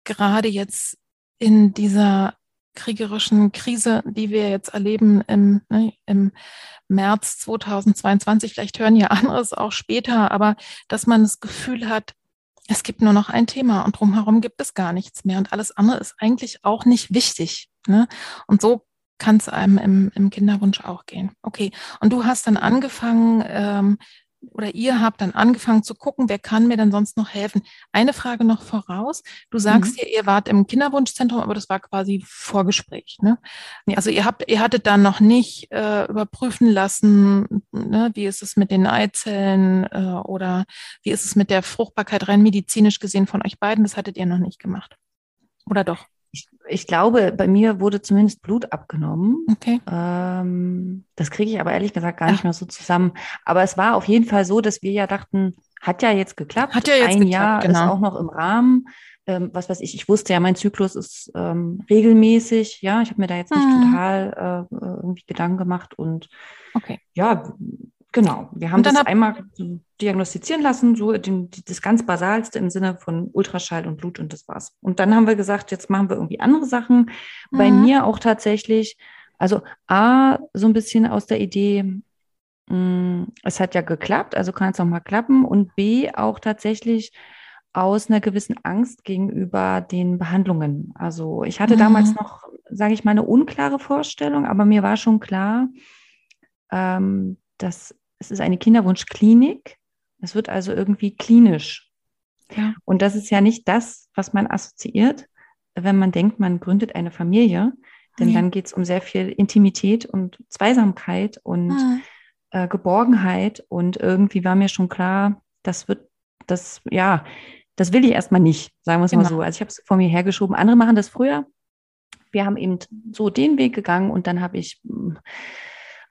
gerade jetzt in dieser kriegerischen Krise, die wir jetzt erleben im, ne, im März 2022. Vielleicht hören ja anderes auch später, aber dass man das Gefühl hat, es gibt nur noch ein Thema und drumherum gibt es gar nichts mehr und alles andere ist eigentlich auch nicht wichtig. Ne? Und so kann es einem im, im Kinderwunsch auch gehen. Okay, und du hast dann angefangen, ähm, oder ihr habt dann angefangen zu gucken, wer kann mir denn sonst noch helfen. Eine Frage noch voraus. Du sagst mhm. ja, ihr wart im Kinderwunschzentrum, aber das war quasi Vorgespräch. Ne? Ja. Also ihr habt, ihr hattet dann noch nicht äh, überprüfen lassen, ne? wie ist es mit den Eizellen äh, oder wie ist es mit der Fruchtbarkeit rein medizinisch gesehen von euch beiden. Das hattet ihr noch nicht gemacht. Oder doch? Ich, ich glaube, bei mir wurde zumindest Blut abgenommen. Okay. Ähm, das kriege ich aber ehrlich gesagt gar Ach. nicht mehr so zusammen. Aber es war auf jeden Fall so, dass wir ja dachten, hat ja jetzt geklappt. Hat ja jetzt Ein geklappt, Jahr genau. ist auch noch im Rahmen. Ähm, was weiß ich, ich wusste ja, mein Zyklus ist ähm, regelmäßig. Ja, ich habe mir da jetzt nicht mhm. total äh, irgendwie Gedanken gemacht und okay. ja, Genau, wir haben das einmal diagnostizieren lassen, so den, das ganz Basalste im Sinne von Ultraschall und Blut und das war's. Und dann haben wir gesagt, jetzt machen wir irgendwie andere Sachen. Mhm. Bei mir auch tatsächlich, also A, so ein bisschen aus der Idee, mh, mm, es hat ja geklappt, also kann es auch mal klappen. Und B, auch tatsächlich aus einer gewissen Angst gegenüber den Behandlungen. Also ich hatte mhm. damals noch, sage ich mal, eine unklare Vorstellung, aber mir war schon klar, ähm, dass es ist eine Kinderwunschklinik. Es wird also irgendwie klinisch. Ja. Und das ist ja nicht das, was man assoziiert, wenn man denkt, man gründet eine Familie. Denn ja. dann geht es um sehr viel Intimität und Zweisamkeit und ja. äh, Geborgenheit. Und irgendwie war mir schon klar, das wird, das, ja, das will ich erstmal nicht, sagen wir es genau. mal so. Also ich habe es vor mir hergeschoben. Andere machen das früher. Wir haben eben so den Weg gegangen und dann habe ich hm,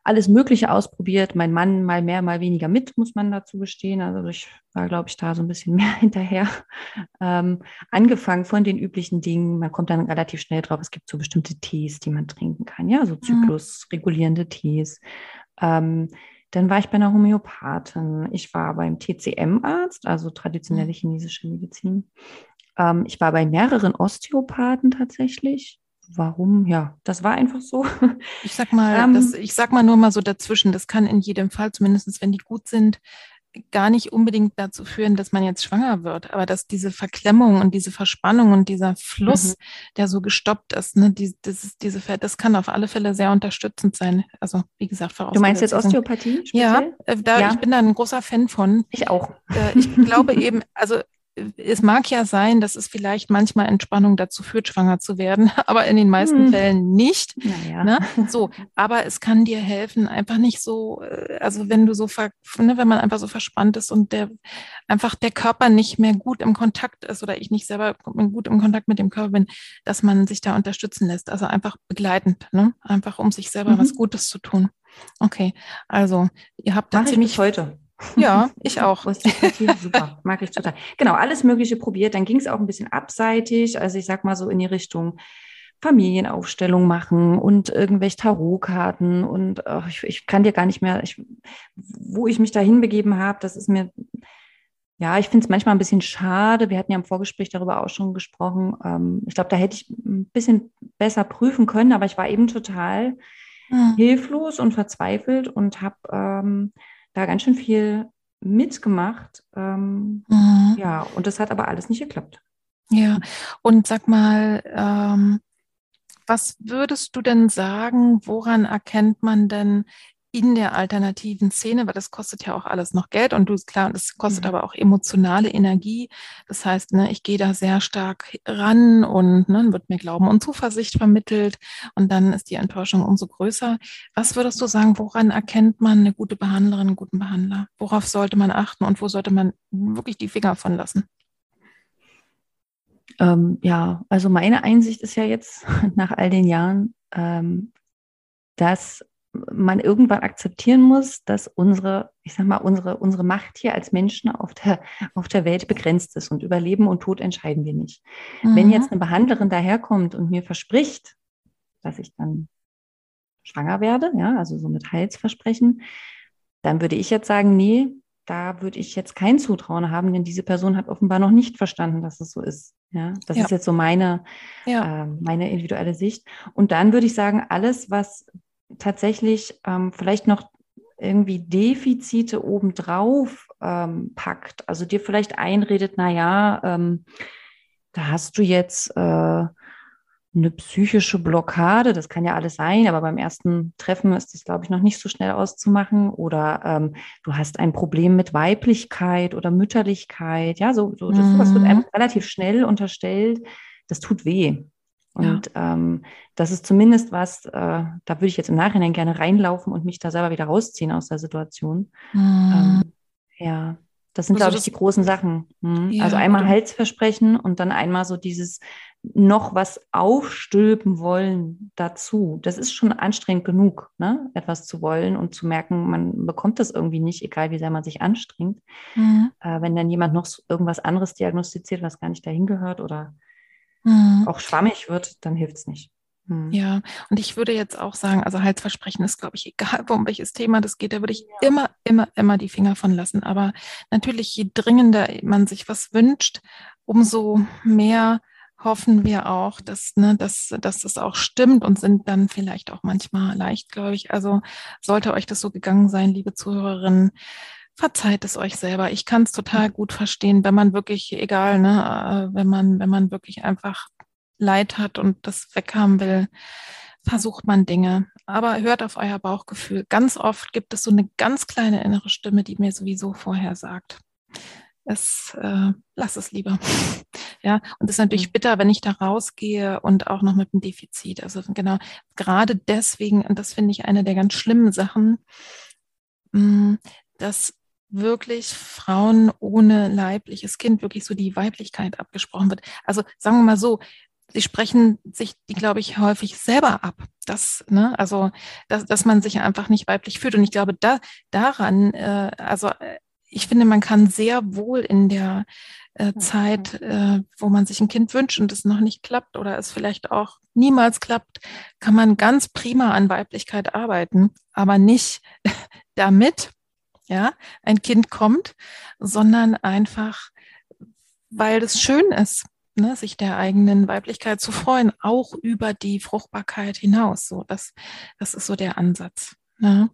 alles Mögliche ausprobiert. Mein Mann mal mehr, mal weniger mit, muss man dazu gestehen. Also ich war, glaube ich, da so ein bisschen mehr hinterher. Ähm, angefangen von den üblichen Dingen. Man kommt dann relativ schnell drauf. Es gibt so bestimmte Tees, die man trinken kann. Ja, so mhm. zyklusregulierende Tees. Ähm, dann war ich bei einer Homöopathin. Ich war beim TCM-Arzt, also traditionelle mhm. chinesische Medizin. Ähm, ich war bei mehreren Osteopathen tatsächlich warum? Ja, das war einfach so. Ich sag mal, ähm, das, ich sag mal nur mal so dazwischen, das kann in jedem Fall, zumindest wenn die gut sind, gar nicht unbedingt dazu führen, dass man jetzt schwanger wird, aber dass diese Verklemmung und diese Verspannung und dieser Fluss, mhm. der so gestoppt ist, ne, die, das, ist, diese, das kann auf alle Fälle sehr unterstützend sein. Also wie gesagt, Du meinst jetzt Osteopathie? Speziell? Ja, äh, da, ja, ich bin da ein großer Fan von. Ich auch. Äh, ich glaube eben, also es mag ja sein, dass es vielleicht manchmal Entspannung dazu führt, schwanger zu werden, aber in den meisten hm. Fällen nicht. Naja. Ne? So, aber es kann dir helfen, einfach nicht so, äh, also wenn du so, ver, ne, wenn man einfach so verspannt ist und der einfach der Körper nicht mehr gut im Kontakt ist oder ich nicht selber gut im Kontakt mit dem Körper bin, dass man sich da unterstützen lässt. Also einfach begleitend, ne? einfach um sich selber mhm. was Gutes zu tun. Okay, also ihr habt da ziemlich heute. Ja, ich auch. Super, mag ich total. Genau, alles Mögliche probiert. Dann ging es auch ein bisschen abseitig. Also ich sag mal so in die Richtung Familienaufstellung machen und irgendwelche Tarotkarten und ach, ich, ich kann dir gar nicht mehr, ich, wo ich mich da hinbegeben habe, das ist mir, ja, ich finde es manchmal ein bisschen schade. Wir hatten ja im Vorgespräch darüber auch schon gesprochen. Ähm, ich glaube, da hätte ich ein bisschen besser prüfen können, aber ich war eben total mhm. hilflos und verzweifelt und habe ähm, da ganz schön viel mitgemacht. Ähm, mhm. Ja, und das hat aber alles nicht geklappt. Ja, und sag mal, ähm, was würdest du denn sagen, woran erkennt man denn in der alternativen Szene, weil das kostet ja auch alles noch Geld und du ist klar, das kostet mhm. aber auch emotionale Energie. Das heißt, ne, ich gehe da sehr stark ran und ne, wird mir Glauben und Zuversicht vermittelt und dann ist die Enttäuschung umso größer. Was würdest du sagen, woran erkennt man eine gute Behandlerin, einen guten Behandler? Worauf sollte man achten und wo sollte man wirklich die Finger von lassen? Ähm, ja, also meine Einsicht ist ja jetzt nach all den Jahren, ähm, dass man irgendwann akzeptieren muss, dass unsere, ich sag mal, unsere, unsere Macht hier als Menschen auf der, auf der Welt begrenzt ist und über Leben und Tod entscheiden wir nicht. Mhm. Wenn jetzt eine Behandlerin daherkommt und mir verspricht, dass ich dann schwanger werde, ja, also so mit Heilsversprechen, dann würde ich jetzt sagen, nee, da würde ich jetzt kein Zutrauen haben, denn diese Person hat offenbar noch nicht verstanden, dass es so ist. Ja, das ja. ist jetzt so meine, ja. äh, meine individuelle Sicht. Und dann würde ich sagen, alles, was tatsächlich ähm, vielleicht noch irgendwie Defizite obendrauf ähm, packt, also dir vielleicht einredet, na ja, ähm, da hast du jetzt äh, eine psychische Blockade, das kann ja alles sein, aber beim ersten Treffen ist das, glaube ich, noch nicht so schnell auszumachen. Oder ähm, du hast ein Problem mit Weiblichkeit oder Mütterlichkeit. Ja, so, so das, mhm. sowas wird einem relativ schnell unterstellt. Das tut weh. Und ja. ähm, das ist zumindest was, äh, da würde ich jetzt im Nachhinein gerne reinlaufen und mich da selber wieder rausziehen aus der Situation. Mhm. Ähm, ja, das sind, also glaube ich, die großen Sachen. Mhm. Ja, also einmal? Halsversprechen und dann einmal so dieses noch was aufstülpen wollen dazu. Das ist schon anstrengend genug, ne? etwas zu wollen und zu merken, man bekommt das irgendwie nicht, egal wie sehr man sich anstrengt. Mhm. Äh, wenn dann jemand noch irgendwas anderes diagnostiziert, was gar nicht dahin gehört oder mhm. auch schwammig wird, dann hilft es nicht. Mhm. Ja, und ich würde jetzt auch sagen, also Heilsversprechen ist, glaube ich, egal, um welches Thema das geht, da würde ich ja. immer, immer, immer die Finger von lassen. Aber natürlich, je dringender man sich was wünscht, umso mehr hoffen wir auch, dass, ne, dass, dass das auch stimmt und sind dann vielleicht auch manchmal leicht, glaube ich. Also sollte euch das so gegangen sein, liebe Zuhörerinnen, verzeiht es euch selber. Ich kann es total mhm. gut verstehen, wenn man wirklich, egal, ne, äh, wenn man, wenn man wirklich einfach Leid hat und das weghaben will, versucht man Dinge. Aber hört auf euer Bauchgefühl. Ganz oft gibt es so eine ganz kleine innere Stimme, die mir sowieso vorher sagt. Es, äh, lass es lieber. Ja, und das ist natürlich mhm. bitter, wenn ich da rausgehe und auch noch mit einem Defizit. Also genau, gerade deswegen, und das finde ich eine der ganz schlimmen Sachen, mm, dass wirklich Frauen ohne leibliches Kind wirklich so die Weiblichkeit abgesprochen wird. Also sagen wir mal so, sie sprechen sich die, glaube ich, häufig selber ab. Das, ne, also, dass, dass man sich einfach nicht weiblich fühlt. Und ich glaube, da, daran, äh, also äh, ich finde, man kann sehr wohl in der äh, Zeit, äh, wo man sich ein Kind wünscht und es noch nicht klappt oder es vielleicht auch niemals klappt, kann man ganz prima an Weiblichkeit arbeiten, aber nicht damit, ja, ein Kind kommt, sondern einfach, weil es schön ist, ne, sich der eigenen Weiblichkeit zu freuen, auch über die Fruchtbarkeit hinaus. So, das, das ist so der Ansatz. Ne?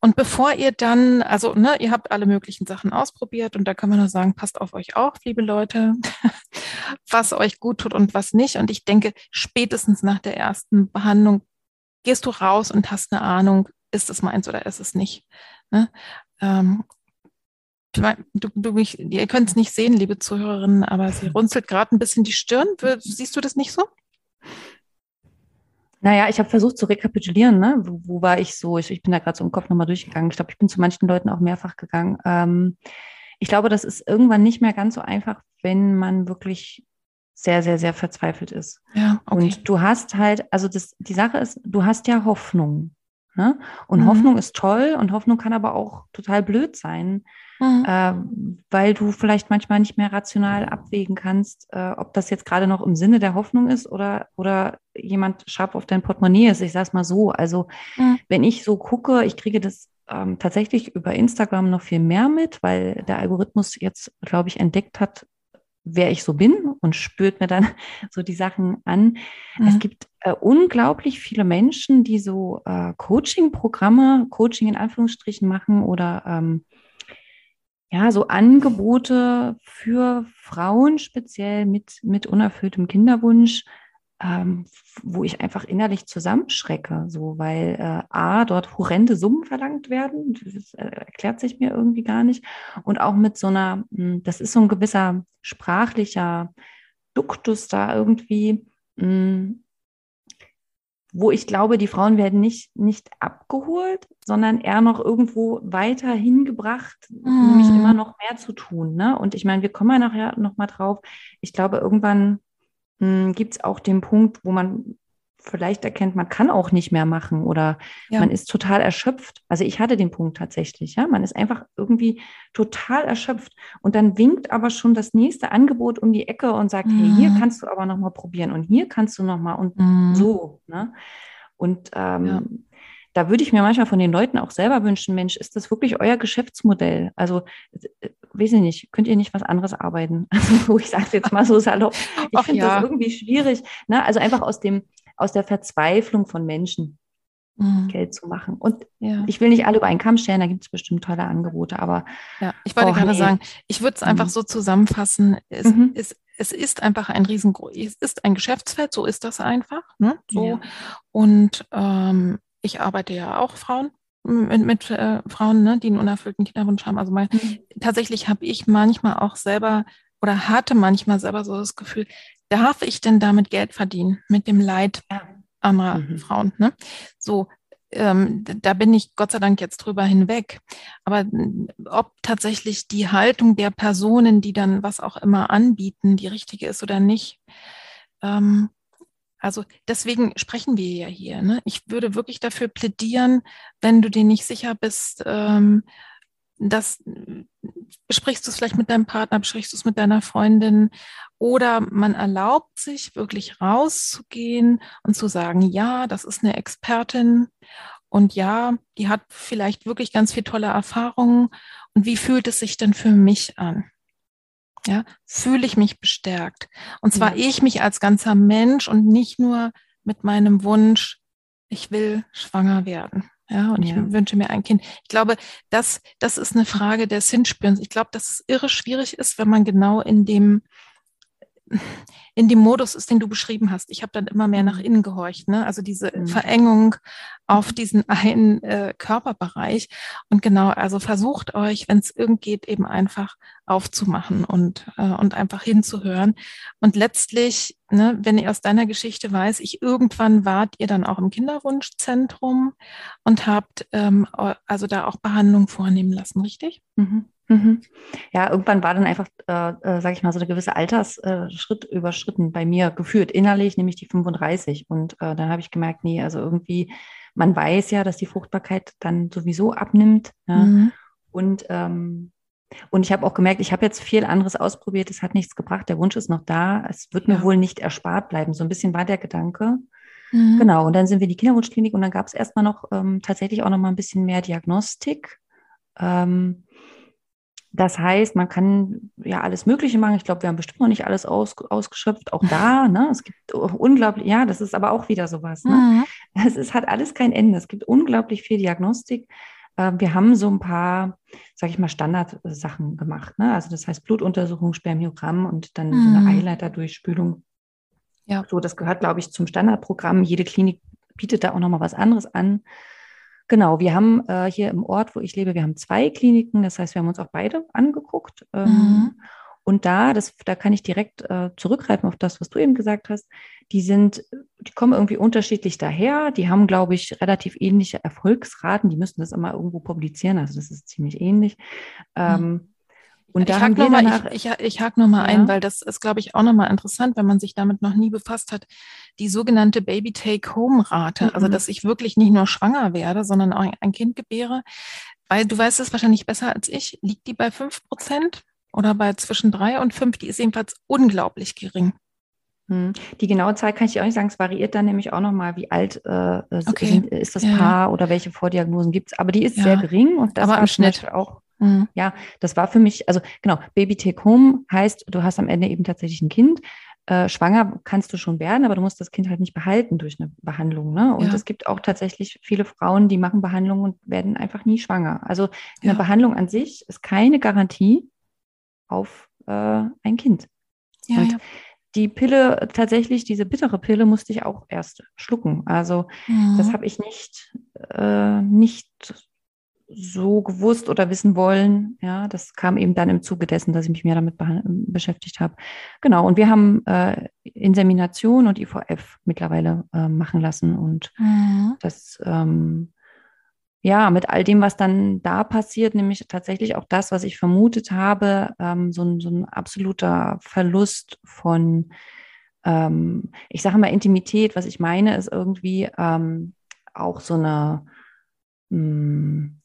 Und bevor ihr dann, also ne, ihr habt alle möglichen Sachen ausprobiert und da kann man nur sagen, passt auf euch auf, liebe Leute, was euch gut tut und was nicht. Und ich denke, spätestens nach der ersten Behandlung gehst du raus und hast eine Ahnung, ist es meins oder ist es nicht. Ne? Ähm, du, du, mich, ihr könnt es nicht sehen, liebe Zuhörerinnen, aber sie runzelt gerade ein bisschen die Stirn. Siehst du das nicht so? Naja, ich habe versucht zu rekapitulieren, ne? wo, wo war ich so? Ich, ich bin da gerade so im Kopf nochmal durchgegangen. Ich glaube, ich bin zu manchen Leuten auch mehrfach gegangen. Ähm, ich glaube, das ist irgendwann nicht mehr ganz so einfach, wenn man wirklich sehr, sehr, sehr verzweifelt ist. Ja, okay. Und du hast halt, also das, die Sache ist, du hast ja Hoffnung. Ne? Und mhm. Hoffnung ist toll und Hoffnung kann aber auch total blöd sein, mhm. äh, weil du vielleicht manchmal nicht mehr rational abwägen kannst, äh, ob das jetzt gerade noch im Sinne der Hoffnung ist oder, oder jemand scharf auf dein Portemonnaie ist. Ich sage es mal so. Also mhm. wenn ich so gucke, ich kriege das ähm, tatsächlich über Instagram noch viel mehr mit, weil der Algorithmus jetzt, glaube ich, entdeckt hat, wer ich so bin und spürt mir dann so die Sachen an. Mhm. Es gibt äh, unglaublich viele Menschen, die so äh, Coaching-Programme, Coaching in Anführungsstrichen machen oder ähm, ja, so Angebote für Frauen speziell mit, mit unerfülltem Kinderwunsch, ähm, wo ich einfach innerlich zusammenschrecke, so weil äh, A, dort horrende Summen verlangt werden, das äh, erklärt sich mir irgendwie gar nicht. Und auch mit so einer, hm, das ist so ein gewisser sprachlicher Duktus da irgendwie, mh, hm, wo ich glaube, die Frauen werden nicht, nicht abgeholt, sondern eher noch irgendwo weiter hingebracht, mm. nämlich immer noch mehr zu tun. Ne? Und ich meine, wir kommen ja nachher nochmal drauf. Ich glaube, irgendwann gibt es auch den Punkt, wo man vielleicht erkennt, man kann auch nicht mehr machen oder ja. man ist total erschöpft. Also ich hatte den Punkt tatsächlich, ja, man ist einfach irgendwie total erschöpft und dann winkt aber schon das nächste Angebot um die Ecke und sagt, mhm. hey, hier mhm. kannst du aber noch mal probieren und hier kannst du noch mal und mhm. so, ne? Und ähm, ja da würde ich mir manchmal von den Leuten auch selber wünschen, Mensch, ist das wirklich euer Geschäftsmodell? Also, äh, weiß ich nicht, könnt ihr nicht was anderes arbeiten? Also, ich sage es jetzt mal so salopp. Ich finde ja. das irgendwie schwierig. Ne? Also einfach aus dem, aus der Verzweiflung von Menschen mhm. Geld zu machen. Und ja. ich will nicht alle über einen Kamm stellen, da gibt es bestimmt tolle Angebote, aber. Ja, ich wollte oh, gerade nee. sagen, ich würde es einfach mhm. so zusammenfassen. Es, mhm. ist, es ist einfach ein riesen, es ist ein Geschäftsfeld, so ist das einfach. Ne? So. Ja. Und ähm, ich arbeite ja auch Frauen mit, mit äh, Frauen, ne, die einen unerfüllten Kinderwunsch haben. Also mal, mhm. tatsächlich habe ich manchmal auch selber oder hatte manchmal selber so das Gefühl, darf ich denn damit Geld verdienen mit dem Leid anderer mhm. Frauen? Ne? So, ähm, da bin ich Gott sei Dank jetzt drüber hinweg. Aber ob tatsächlich die Haltung der Personen, die dann was auch immer anbieten, die richtige ist oder nicht, ähm, also deswegen sprechen wir ja hier. Ne? Ich würde wirklich dafür plädieren, wenn du dir nicht sicher bist, ähm, dass besprichst du es vielleicht mit deinem Partner, besprichst du es mit deiner Freundin oder man erlaubt sich wirklich rauszugehen und zu sagen, ja, das ist eine Expertin und ja, die hat vielleicht wirklich ganz viel tolle Erfahrungen und wie fühlt es sich denn für mich an? Ja, fühle ich mich bestärkt. Und zwar ja. ich mich als ganzer Mensch und nicht nur mit meinem Wunsch, ich will schwanger werden. Ja, und ja. ich wünsche mir ein Kind. Ich glaube, das, das ist eine Frage des Hinspürens. Ich glaube, dass es irre schwierig ist, wenn man genau in dem, in dem Modus ist, den du beschrieben hast. Ich habe dann immer mehr nach mhm. innen gehorcht, ne? Also diese mhm. Verengung auf mhm. diesen einen äh, Körperbereich. Und genau, also versucht euch, wenn es irgend geht, eben einfach aufzumachen und, äh, und einfach hinzuhören. Und letztlich, ne, wenn ihr aus deiner Geschichte weiß, ich irgendwann wart ihr dann auch im Kinderwunschzentrum und habt ähm, also da auch Behandlung vornehmen lassen, richtig? Mhm. Mhm. Ja, irgendwann war dann einfach, äh, äh, sage ich mal, so eine gewisse Altersschritt äh, überschritten bei mir geführt. Innerlich nämlich die 35. Und äh, dann habe ich gemerkt, nee, also irgendwie, man weiß ja, dass die Fruchtbarkeit dann sowieso abnimmt. Ja? Mhm. Und, ähm, und ich habe auch gemerkt, ich habe jetzt viel anderes ausprobiert, es hat nichts gebracht, der Wunsch ist noch da, es wird mir wohl nicht erspart bleiben. So ein bisschen war der Gedanke. Mhm. Genau, und dann sind wir in die Kinderwunschklinik und dann gab es erstmal noch ähm, tatsächlich auch noch mal ein bisschen mehr Diagnostik. Ähm, das heißt, man kann ja alles Mögliche machen. Ich glaube, wir haben bestimmt noch nicht alles aus, ausgeschöpft. Auch da, ne? Es gibt unglaublich, ja, das ist aber auch wieder sowas. Ne? Mhm. Es ist, hat alles kein Ende. Es gibt unglaublich viel Diagnostik. Ähm, wir haben so ein paar, sage ich mal, Standardsachen gemacht. Ne? Also das heißt Blutuntersuchung, Spermiogramm und dann mhm. so eine mhm. Eileiterdurchspülung. Ja. So, das gehört, glaube ich, zum Standardprogramm. Jede Klinik bietet da auch nochmal was anderes an. Genau, wir haben äh, hier im Ort, wo ich lebe, wir haben zwei Kliniken. Das heißt, wir haben uns auch beide angeguckt. Ähm, mhm. Und da, das, da kann ich direkt äh, zurückgreifen auf das, was du eben gesagt hast. Die sind, die kommen irgendwie unterschiedlich daher. Die haben, glaube ich, relativ ähnliche Erfolgsraten. Die müssen das immer irgendwo publizieren. Also das ist ziemlich ähnlich. Ähm, Und da ich hake nochmal ich, ich, ich hak noch ja. ein, weil das ist, glaube ich, auch nochmal interessant, wenn man sich damit noch nie befasst hat. Die sogenannte Baby-Take-Home-Rate, also mhm. also dass ich wirklich nicht nur schwanger werde, sondern auch ein Kind gebäre. Weil du weißt es wahrscheinlich besser als ich, liegt die bei fünf Prozent oder bei zwischen drei und fünf? Die ist jedenfalls unglaublich gering. Hm. Die genaue Zahl kann ich dir auch nicht sagen. Es variiert dann nämlich auch nochmal, wie alt äh, okay. sind, ist das ja. Paar oder welche Vordiagnosen gibt es. Aber die ist ja. sehr gering und das Aber im Schnitt auch. Mhm. Ja, das war für mich, also genau, Baby Take Home heißt, du hast am Ende eben tatsächlich ein Kind. Äh, schwanger kannst du schon werden, aber du musst das Kind halt nicht behalten durch eine Behandlung. Ne? Und ja. es gibt auch tatsächlich viele Frauen, die machen Behandlungen und werden einfach nie schwanger. Also eine Behandlung an sich ist keine Garantie auf äh, ein Kind. Ja, und die Pille, tatsächlich, diese bittere Pille musste ich auch erst schlucken. Also mhm. das habe ich nicht, äh, nicht so gewusst oder wissen wollen. Ja, das kam eben dann im Zuge dessen, dass ich mich mehr damit beschäftigt habe. Genau, und wir haben äh, Insemination und IVF mittlerweile äh, machen lassen. Und mhm. das ähm, ja, mit all dem, was dann da passiert, nämlich tatsächlich auch das, was ich vermutet habe, ähm, so, ein, so ein absoluter Verlust von, ähm, ich sage mal, Intimität. Was ich meine, ist irgendwie ähm, auch so eine, hm,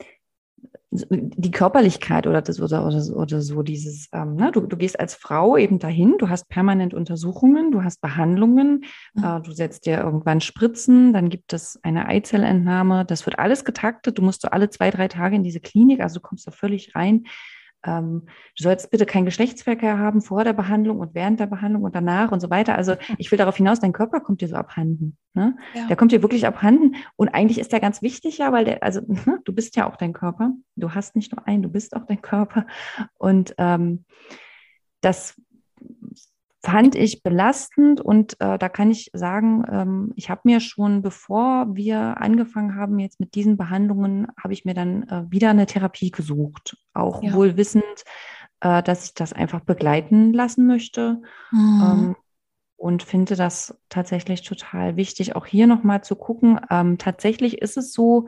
die Körperlichkeit oder das oder, oder, oder so dieses, ähm, ne? du, du gehst als Frau eben dahin, du hast permanent Untersuchungen, du hast Behandlungen, mhm. äh, du setzt dir irgendwann Spritzen, dann gibt es eine Eizellentnahme, das wird alles getaktet, du musst so alle zwei, drei Tage in diese Klinik, also du kommst da völlig rein ähm, du sollst bitte keinen Geschlechtsverkehr haben vor der Behandlung und während der Behandlung und danach und so weiter. Also ich will darauf hinaus, dein Körper kommt dir so abhanden. Ne? Ja. Der kommt dir wirklich abhanden. Und eigentlich ist der ganz wichtig, ja, weil der, also ne, du bist ja auch dein Körper. Du hast nicht nur einen, du bist auch dein Körper. Und ähm, das fand ich belastend und äh, da kann ich sagen, ähm, ich habe mir schon, bevor wir angefangen haben jetzt mit diesen Behandlungen, habe ich mir dann äh, wieder eine Therapie gesucht, auch ja. wohl wissend, äh, dass ich das einfach begleiten lassen möchte. Mhm. Ähm, und finde das tatsächlich total wichtig, auch hier nochmal zu gucken. Ähm, tatsächlich ist es so,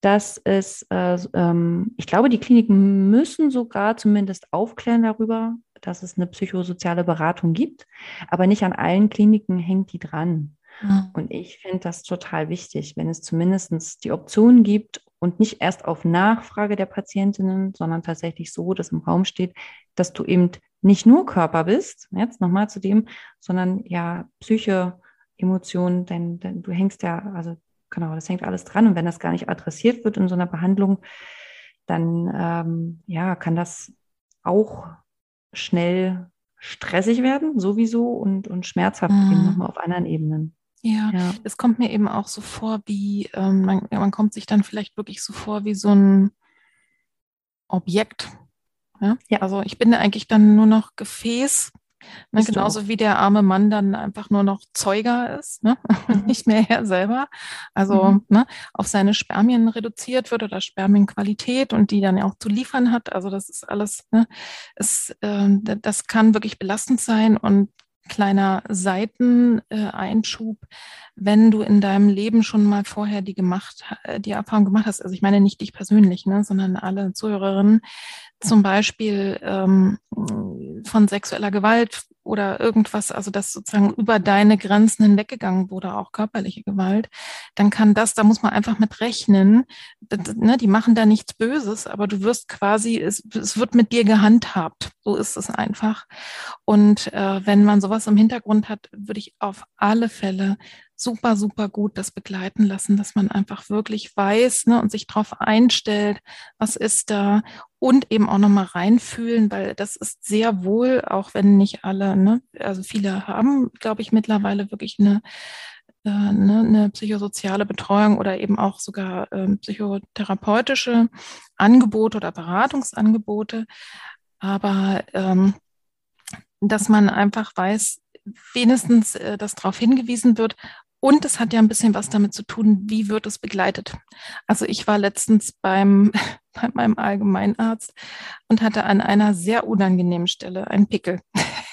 dass es, äh, ähm, ich glaube, die Kliniken müssen sogar zumindest aufklären darüber, dass es eine psychosoziale Beratung gibt, aber nicht an allen Kliniken hängt die dran. Mhm. Und ich finde das total wichtig, wenn es zumindest die Option gibt und nicht erst auf Nachfrage der Patientinnen, sondern tatsächlich so, dass im Raum steht, dass du eben nicht nur Körper bist, jetzt nochmal zu dem, sondern ja Psyche, Emotionen, denn, denn du hängst ja, also genau, das hängt alles dran. Und wenn das gar nicht adressiert wird in so einer Behandlung, dann ähm, ja, kann das auch schnell stressig werden, sowieso, und, und schmerzhaft mhm. eben nochmal auf anderen Ebenen. Ja, ja, es kommt mir eben auch so vor, wie ähm, man, man kommt sich dann vielleicht wirklich so vor wie so ein Objekt. Ja? ja. Also ich bin eigentlich dann nur noch Gefäß Ne, genauso wie der arme Mann dann einfach nur noch Zeuger ist ne? mhm. nicht mehr er selber. Also mhm. ne, auf seine Spermien reduziert wird oder Spermienqualität und die dann auch zu liefern hat. Also das ist alles, ne, ist, äh, das kann wirklich belastend sein und kleiner Seiteneinschub, wenn du in deinem Leben schon mal vorher die gemacht, äh, die Erfahrung gemacht hast. Also ich meine nicht dich persönlich, ne, sondern alle Zuhörerinnen, zum Beispiel ähm, von sexueller Gewalt oder irgendwas, also das sozusagen über deine Grenzen hinweggegangen wurde, auch körperliche Gewalt, dann kann das, da muss man einfach mit rechnen. Ne, die machen da nichts Böses, aber du wirst quasi, es, es wird mit dir gehandhabt. So ist es einfach. Und äh, wenn man sowas im Hintergrund hat, würde ich auf alle Fälle super, super gut das begleiten lassen, dass man einfach wirklich weiß ne, und sich darauf einstellt, was ist da und eben auch nochmal reinfühlen, weil das ist sehr wohl, auch wenn nicht alle, ne, also viele haben, glaube ich, mittlerweile wirklich eine, äh, ne, eine psychosoziale Betreuung oder eben auch sogar äh, psychotherapeutische Angebote oder Beratungsangebote. Aber ähm, dass man einfach weiß, wenigstens, äh, dass darauf hingewiesen wird, und es hat ja ein bisschen was damit zu tun, wie wird es begleitet. Also ich war letztens beim, bei meinem Allgemeinarzt und hatte an einer sehr unangenehmen Stelle einen Pickel.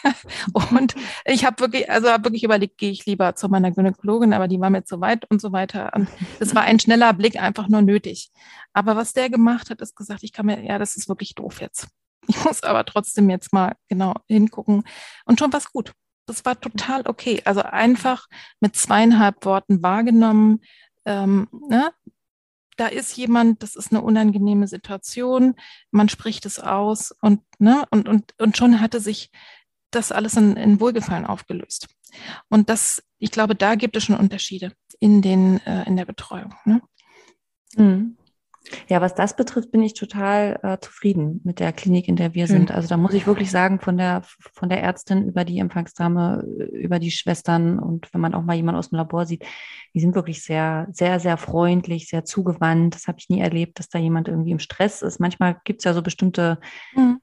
und ich habe wirklich, also habe wirklich überlegt, gehe ich lieber zu meiner Gynäkologin, aber die war mir zu weit und so weiter. Und es war ein schneller Blick einfach nur nötig. Aber was der gemacht hat, ist gesagt, ich kann mir, ja, das ist wirklich doof jetzt. Ich muss aber trotzdem jetzt mal genau hingucken und schon was gut. Das war total okay. Also einfach mit zweieinhalb Worten wahrgenommen, ähm, ne? da ist jemand, das ist eine unangenehme Situation, man spricht es aus und, ne, und, und, und schon hatte sich das alles in, in Wohlgefallen aufgelöst. Und das, ich glaube, da gibt es schon Unterschiede in den, äh, in der Betreuung. Ne? Mhm. Ja, was das betrifft, bin ich total äh, zufrieden mit der Klinik, in der wir Schön. sind. Also da muss ich wirklich sagen, von der, von der Ärztin über die Empfangsdame, über die Schwestern und wenn man auch mal jemanden aus dem Labor sieht, die sind wirklich sehr, sehr, sehr freundlich, sehr zugewandt. Das habe ich nie erlebt, dass da jemand irgendwie im Stress ist. Manchmal gibt es ja so bestimmte mhm.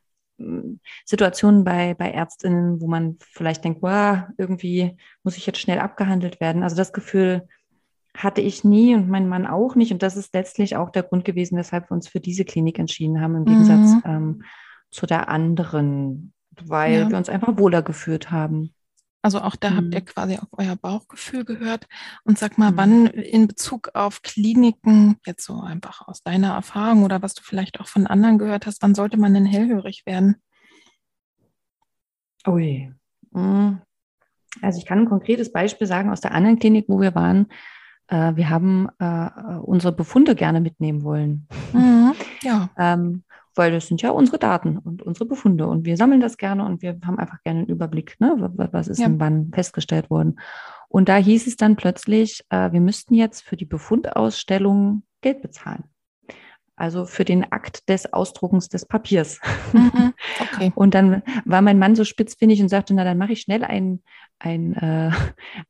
Situationen bei, bei Ärztinnen, wo man vielleicht denkt, wow, irgendwie muss ich jetzt schnell abgehandelt werden. Also das Gefühl hatte ich nie und mein Mann auch nicht. Und das ist letztlich auch der Grund gewesen, weshalb wir uns für diese Klinik entschieden haben, im Gegensatz mhm. ähm, zu der anderen, weil ja. wir uns einfach wohler geführt haben. Also auch da mhm. habt ihr quasi auf euer Bauchgefühl gehört. Und sag mal, mhm. wann in Bezug auf Kliniken, jetzt so einfach aus deiner Erfahrung oder was du vielleicht auch von anderen gehört hast, wann sollte man denn hellhörig werden? Ui. Mhm. Also ich kann ein konkretes Beispiel sagen aus der anderen Klinik, wo wir waren äh, wir haben äh, unsere Befunde gerne mitnehmen wollen. Mhm, ja. ähm, weil das sind ja unsere Daten und unsere Befunde und wir sammeln das gerne und wir haben einfach gerne einen Überblick, ne? was ist ja. denn wann festgestellt worden. Und da hieß es dann plötzlich, äh, wir müssten jetzt für die Befundausstellung Geld bezahlen. Also für den Akt des Ausdruckens des Papiers. Mhm, okay. Und dann war mein Mann so spitzfindig und sagte, na dann mache ich schnell ein, ein, äh,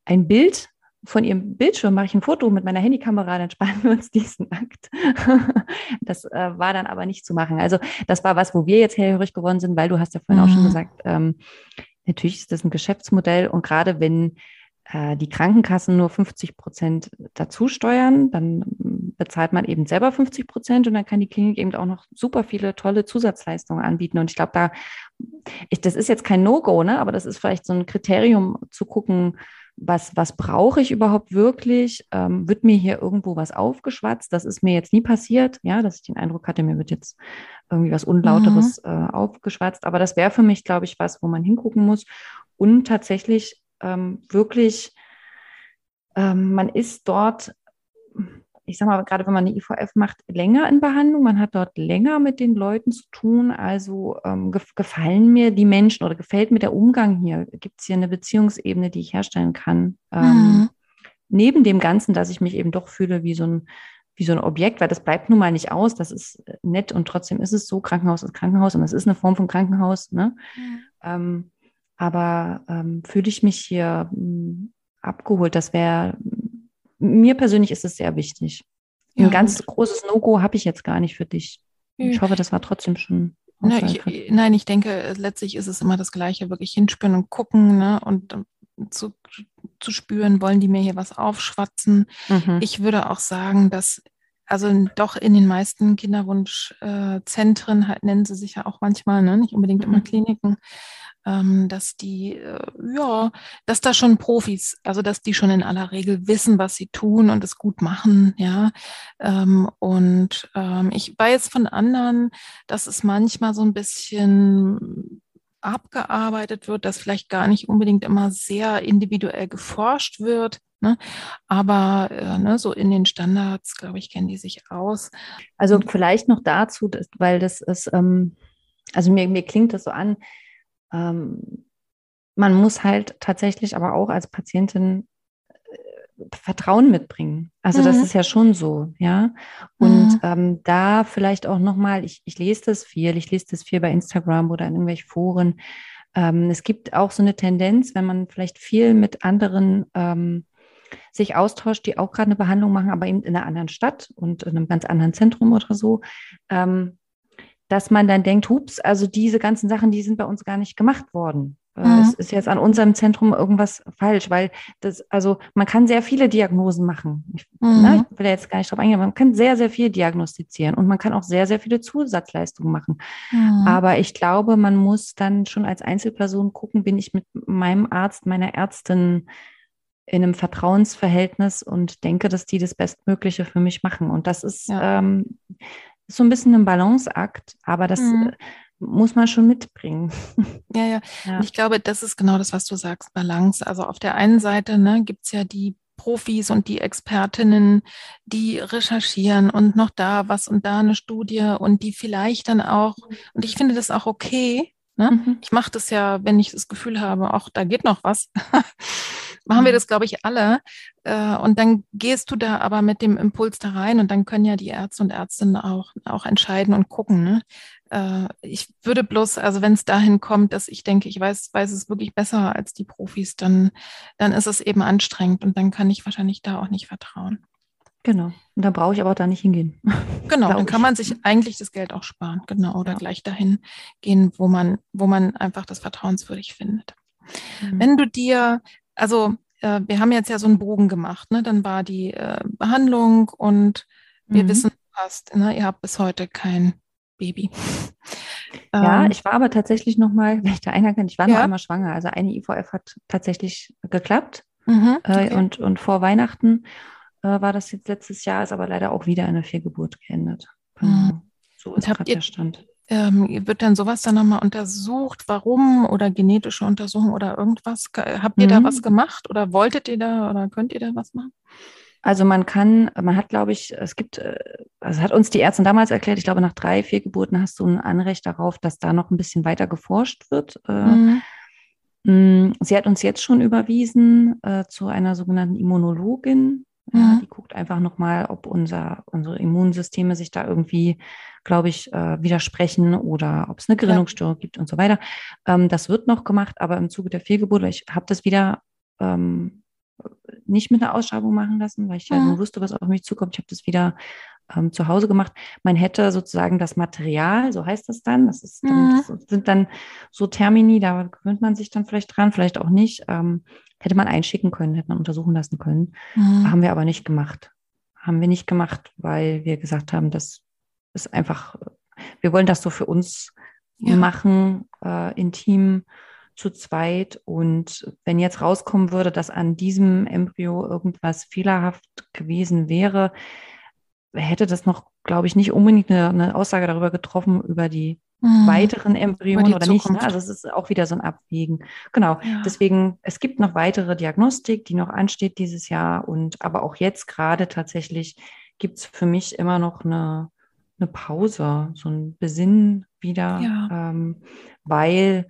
ein Bild von ihrem Bildschirm mache ich ein Foto mit meiner Handykamera, dann sparen wir uns diesen Akt. das äh, war dann aber nicht zu machen. Also das war was, wo wir jetzt hellhörig geworden sind, weil du hast ja vorhin mhm. auch schon mhm. gesagt, ähm, natürlich ist das ein Geschäftsmodell und gerade wenn äh, die Krankenkassen nur 50 Prozent dazu steuern, dann bezahlt man eben selber 50 Prozent und dann kann die Klinik eben auch noch super viele tolle Zusatzleistungen anbieten. Und ich glaube, da, ich, das ist jetzt kein No-Go, ne? aber das ist vielleicht so ein Kriterium zu gucken, was, was brauche ich überhaupt wirklich? Ähm, wird mir hier irgendwo was aufgeschwatzt? Das ist mir jetzt nie passiert, ja, dass ich den Eindruck hatte, mir wird jetzt irgendwie was Unlauteres mhm. äh, aufgeschwatzt. Aber das wäre für mich, glaube ich, was, wo man hingucken muss. Und tatsächlich ähm, wirklich, ähm, man ist dort ich sag mal, gerade wenn man eine IVF macht, länger in Behandlung, man hat dort länger mit den Leuten zu tun. Also ähm, gefallen mir die Menschen oder gefällt mir der Umgang hier? Gibt es hier eine Beziehungsebene, die ich herstellen kann? Ähm, mhm. Neben dem Ganzen, dass ich mich eben doch fühle wie so ein wie so ein Objekt, weil das bleibt nun mal nicht aus, das ist nett und trotzdem ist es so, Krankenhaus ist Krankenhaus und das ist eine Form von Krankenhaus. Ne? Mhm. Ähm, aber ähm, fühle ich mich hier mh, hm, abgeholt, das wäre mir persönlich ist es sehr wichtig. Ein ganz großes No-Go habe ich jetzt gar nicht für dich. Ich hoffe, das war trotzdem schon. Na, ich, nein, ich denke, letztlich ist es immer das Gleiche, wirklich hinspüren und gucken ne, und ähm, zu, zu spüren, wollen die mir hier was aufschwatzen. Mhm. Ich würde auch sagen, dass also doch in den meisten Kinderwunschzentren, äh, halt nennen sie sich ja auch manchmal, ne, nicht unbedingt immer mhm. Kliniken, ähm, dass die, äh, ja, dass da schon Profis, also dass die schon in aller Regel wissen, was sie tun und es gut machen, ja. Ähm, und ähm, ich weiß von anderen, dass es manchmal so ein bisschen abgearbeitet wird, dass vielleicht gar nicht unbedingt immer sehr individuell geforscht wird. Ne? Aber äh, ne, so in den Standards, glaube ich, kennen die sich aus. Also vielleicht noch dazu, weil das ist, ähm, also mir, mir klingt das so an, ähm, man muss halt tatsächlich aber auch als Patientin äh, Vertrauen mitbringen. Also mhm. das ist ja schon so, ja. Und mhm. ähm, da vielleicht auch nochmal, ich, ich lese das viel, ich lese das viel bei Instagram oder in irgendwelchen Foren. Ähm, es gibt auch so eine Tendenz, wenn man vielleicht viel mit anderen ähm, sich austauscht, die auch gerade eine Behandlung machen, aber eben in einer anderen Stadt und in einem ganz anderen Zentrum oder so, ähm, dass man dann denkt, hups, also diese ganzen Sachen, die sind bei uns gar nicht gemacht worden. Äh, mhm. Es ist jetzt an unserem Zentrum irgendwas falsch, weil das, also man kann sehr viele Diagnosen machen. Ich, mhm. ne, ich will jetzt gar nicht drauf eingehen, man kann sehr, sehr viel diagnostizieren und man kann auch sehr, sehr viele Zusatzleistungen machen. Mhm. Aber ich glaube, man muss dann schon als Einzelperson gucken, bin ich mit meinem Arzt, meiner Ärztin in einem Vertrauensverhältnis und denke, dass die das Bestmögliche für mich machen. Und das ist ja. ähm, ist so ein bisschen ein Balanceakt, aber das, mhm. muss man schon mitbringen. Ja, ja, ja. Ich glaube, das ist genau das, was du sagst, Balance. Also auf der einen Seite ne, gibt es ja die Profis und die Expertinnen, die recherchieren und noch da was und da eine Studie und die vielleicht dann auch, und ich finde das auch okay, ne? Mhm. ich mache das ja, wenn ich das Gefühl habe, auch da geht noch was, machen wir mhm. das, glaube ich, alle. Äh, und dann gehst du da aber mit dem Impuls da rein und dann können ja die Ärzte und Ärztinnen auch, auch entscheiden und gucken. Ne? Äh, ich würde bloß, also wenn es dahin kommt, dass ich denke, ich weiß, weiß es wirklich besser als die Profis, dann, dann ist es eben anstrengend und dann kann ich wahrscheinlich da auch nicht vertrauen. Genau. Und dann brauche ich aber auch da nicht hingehen. Genau, dann kann man sich eigentlich das Geld auch sparen, genau, oder ja. gleich dahin gehen, wo man, wo man einfach das vertrauenswürdig findet. Mhm. Wenn du dir, also äh, wir haben jetzt ja so einen Bogen gemacht, ne? Dann war die äh, Behandlung und wir mhm. wissen fast, ne? ihr habt bis heute kein Baby. Ja, ähm, ich war aber tatsächlich nochmal, wenn ich da einer kann, ich war ja. noch einmal schwanger. Also eine IVF hat tatsächlich geklappt. Mhm, äh, okay. äh, und, und vor Weihnachten äh, war das jetzt letztes Jahr, ist aber leider auch wieder eine Fehlgeburt geendet. Mhm. Genau. So ist gerade der Stand. Ähm, wird dann sowas dann nochmal untersucht? Warum oder genetische Untersuchung oder irgendwas? Habt ihr mhm. da was gemacht oder wolltet ihr da oder könnt ihr da was machen? Also man kann, man hat, glaube ich, es gibt, äh, also hat uns die Ärztin damals erklärt, ich glaube, nach drei, vier Geburten hast du ein Anrecht darauf, dass da noch ein bisschen weiter geforscht wird. Äh, mhm. Mm, sie hat uns jetzt schon überwiesen äh, zu einer sogenannten Immunologin. Mhm. Ja, die guckt einfach nochmal, ob unser, unsere Immunsysteme sich da irgendwie, glaube ich, äh, widersprechen oder ob es eine Gerinnungsstörung ja. gibt und so weiter. Ähm, das wird noch gemacht, aber im Zuge der Fehlgeburt, ich habe das wieder ähm, nicht mit einer Ausschreibung machen lassen, weil ich ja mhm. nur wusste, was auf mich zukommt. Ich habe das wieder ähm, zu Hause gemacht. Man hätte sozusagen das Material, so heißt das dann, das, ist dann, mhm. das sind dann so Termini, da gewöhnt man sich dann vielleicht dran, vielleicht auch nicht. Ähm, hätte man einschicken können, hätte man untersuchen lassen können. Mhm. Haben wir aber nicht gemacht. Haben wir nicht gemacht, weil wir gesagt haben, das ist einfach, wir wollen das so für uns ja. machen, äh, intim zu zweit. Und wenn jetzt rauskommen würde, dass an diesem Embryo irgendwas fehlerhaft gewesen wäre, hätte das noch, glaube ich, nicht unbedingt eine, eine Aussage darüber getroffen, über die mhm. weiteren Embryonen oder Zukunft. nicht. Ne? Also es ist auch wieder so ein Abwägen. Genau. Ja. Deswegen, es gibt noch weitere Diagnostik, die noch ansteht dieses Jahr. Und aber auch jetzt gerade tatsächlich gibt es für mich immer noch eine, eine Pause, so ein Besinnen wieder, ja. ähm, weil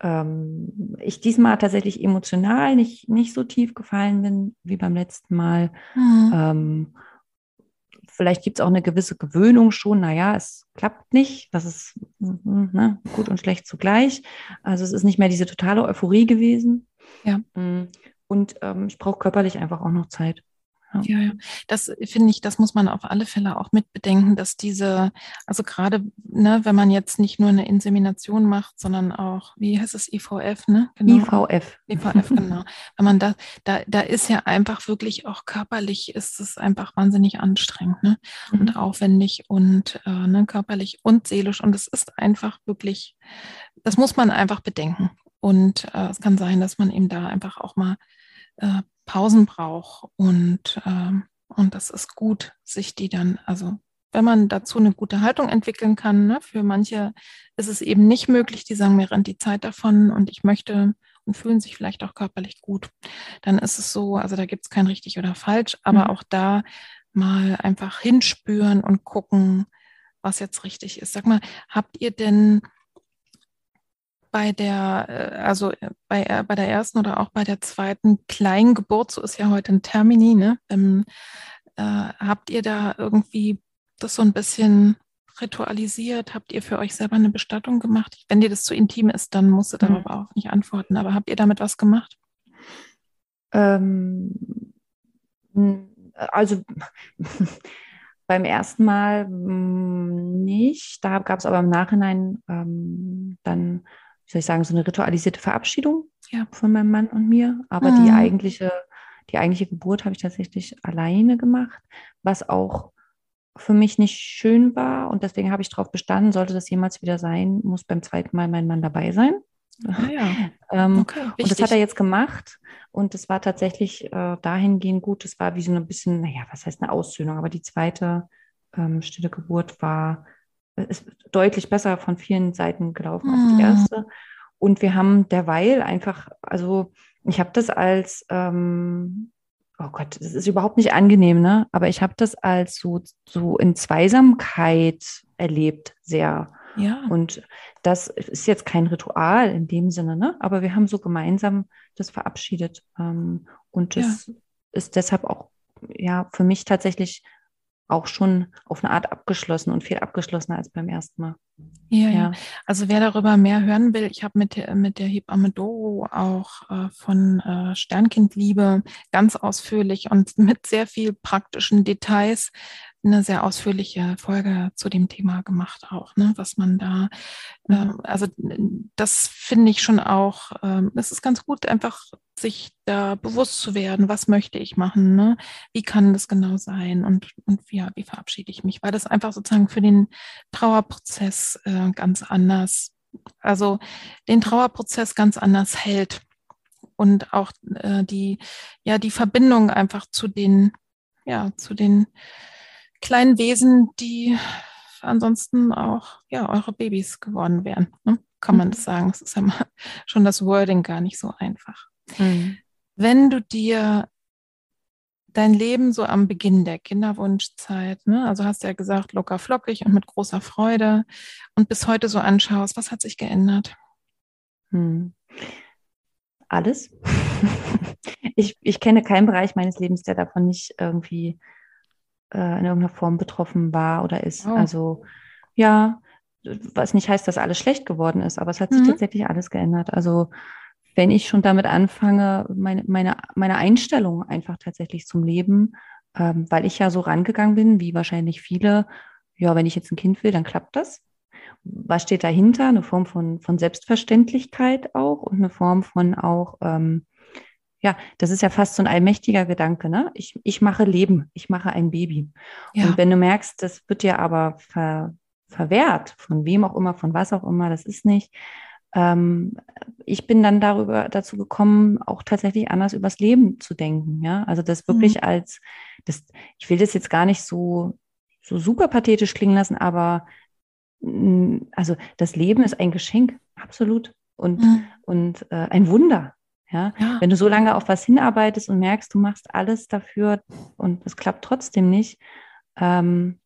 ähm, ich diesmal tatsächlich emotional nicht, nicht so tief gefallen bin wie beim letzten Mal. Mhm. Ähm, vielleicht gibt es auch eine gewisse Gewöhnung schon. Naja, es klappt nicht. Das ist hm, ne, gut und schlecht zugleich. Also es ist nicht mehr diese totale Euphorie gewesen. Ja. Hm. Und ähm, ich brauche körperlich einfach auch noch Zeit. Ja, ja. Das finde ich, das muss man auf alle Fälle auch mit bedenken, dass diese, also gerade, ne, wenn man jetzt nicht nur eine Insemination macht, sondern auch, wie heißt es, IVF, ne? Genau. IVF. IVF, genau. Wenn man da, da, da ist ja einfach wirklich auch körperlich ist es einfach wahnsinnig anstrengend, ne? Mhm. Und aufwendig und äh, ne, körperlich und seelisch. Und es ist einfach wirklich, das muss man einfach bedenken. Und äh, es kann sein, dass man eben da einfach auch mal äh, Pausen braucht. Und, ähm, und das ist gut, sich die dann, also wenn man dazu eine gute Haltung entwickeln kann, ne, für manche ist es eben nicht möglich, die sagen, mir rennt die Zeit davon und ich möchte und fühlen sich vielleicht auch körperlich gut. Dann ist es so, also da gibt es kein richtig oder falsch, aber mhm. auch da mal einfach hinspüren und gucken, was jetzt richtig ist. Sag mal, habt ihr denn bei der, äh, also äh, bei, äh, bei der ersten oder auch bei der zweiten Kleingeburt, so ist ja heute ein Termini, ne? Ähm, äh, habt ihr da irgendwie das so ein bisschen ritualisiert? Habt ihr für euch selber eine Bestattung gemacht? Wenn dir das zu intim ist, dann musst du mhm. darauf auch nicht antworten. Aber habt ihr damit was gemacht? Ähm, also beim ersten Mal mm, nicht. Da gab es aber im Nachhinein ähm, dann wie soll ich sagen, so eine ritualisierte Verabschiedung ja. von meinem Mann und mir. Aber mhm. die eigentliche, die eigentliche Geburt habe ich tatsächlich alleine gemacht, was auch für mich nicht schön war. Und deswegen habe ich darauf bestanden, sollte das jemals wieder sein, muss beim zweiten Mal mein Mann dabei sein. Ah, ja. ähm, okay, und das hat er jetzt gemacht. Und es war tatsächlich äh, dahingehend gut. Es war wie so ein bisschen, naja, was heißt eine Aussöhnung? Aber die zweite ähm, stille Geburt war ist deutlich besser von vielen Seiten gelaufen als die mhm. erste. Und wir haben derweil einfach, also ich habe das als, ähm, oh Gott, das ist überhaupt nicht angenehm, ne? Aber ich habe das als so, so in Zweisamkeit erlebt, sehr. Ja. Und das ist jetzt kein Ritual in dem Sinne, ne? Aber wir haben so gemeinsam das verabschiedet. Ähm, und das ja. ist deshalb auch ja für mich tatsächlich auch schon auf eine Art abgeschlossen und viel abgeschlossener als beim ersten Mal. Ja, ja. Also wer darüber mehr hören will, ich habe mit, der, mit der Hebamme Doro auch äh, von äh, Sternkindliebe ganz ausführlich und mit sehr viel praktischen Details eine sehr ausführliche Folge zu dem Thema gemacht auch, ne? was man da, äh, also das finde ich schon auch, äh, es ist ganz gut, einfach sich da bewusst zu werden, was möchte ich machen, ne? wie kann das genau sein und, und ja, wie verabschiede ich mich, weil das einfach sozusagen für den Trauerprozess äh, ganz anders, also den Trauerprozess ganz anders hält und auch äh, die, ja, die Verbindung einfach zu den, ja, zu den kleinen Wesen, die ansonsten auch ja eure Babys geworden wären. Ne? Kann man mhm. das sagen? Es ist ja mal schon das Wording gar nicht so einfach. Mhm. Wenn du dir dein Leben so am Beginn der Kinderwunschzeit, ne? also hast du ja gesagt, locker flockig und mit großer Freude und bis heute so anschaust, was hat sich geändert? Hm. Alles. ich, ich kenne keinen Bereich meines Lebens, der davon nicht irgendwie äh, in irgendeiner Form betroffen war oder ist. Oh. Also ja, was nicht heißt, dass alles schlecht geworden ist, aber es hat sich mhm. tatsächlich alles geändert. Also wenn ich schon damit anfange, meine, meine, meine Einstellung einfach tatsächlich zum Leben, ähm, weil ich ja so rangegangen bin, wie wahrscheinlich viele, ja, wenn ich jetzt ein Kind will, dann klappt das. Was steht dahinter? Eine Form von, von Selbstverständlichkeit auch und eine Form von auch ähm, ja, das ist ja fast so ein allmächtiger Gedanke, ne? Ich, ich mache Leben, ich mache ein Baby. Ja. Und wenn du merkst, das wird dir aber ver, verwehrt, von wem auch immer, von was auch immer, das ist nicht. Ähm, ich bin dann darüber dazu gekommen, auch tatsächlich anders übers Leben zu denken, ja. Also das wirklich mhm. als, das, ich will das jetzt gar nicht so, so super pathetisch klingen lassen, aber mm, also das Leben ist ein Geschenk, absolut. Und, mhm. und äh, ein Wunder. Ja? ja? Wenn du so lange auf was hinarbeitest und merkst, du machst alles dafür und es klappt trotzdem nicht, ähm,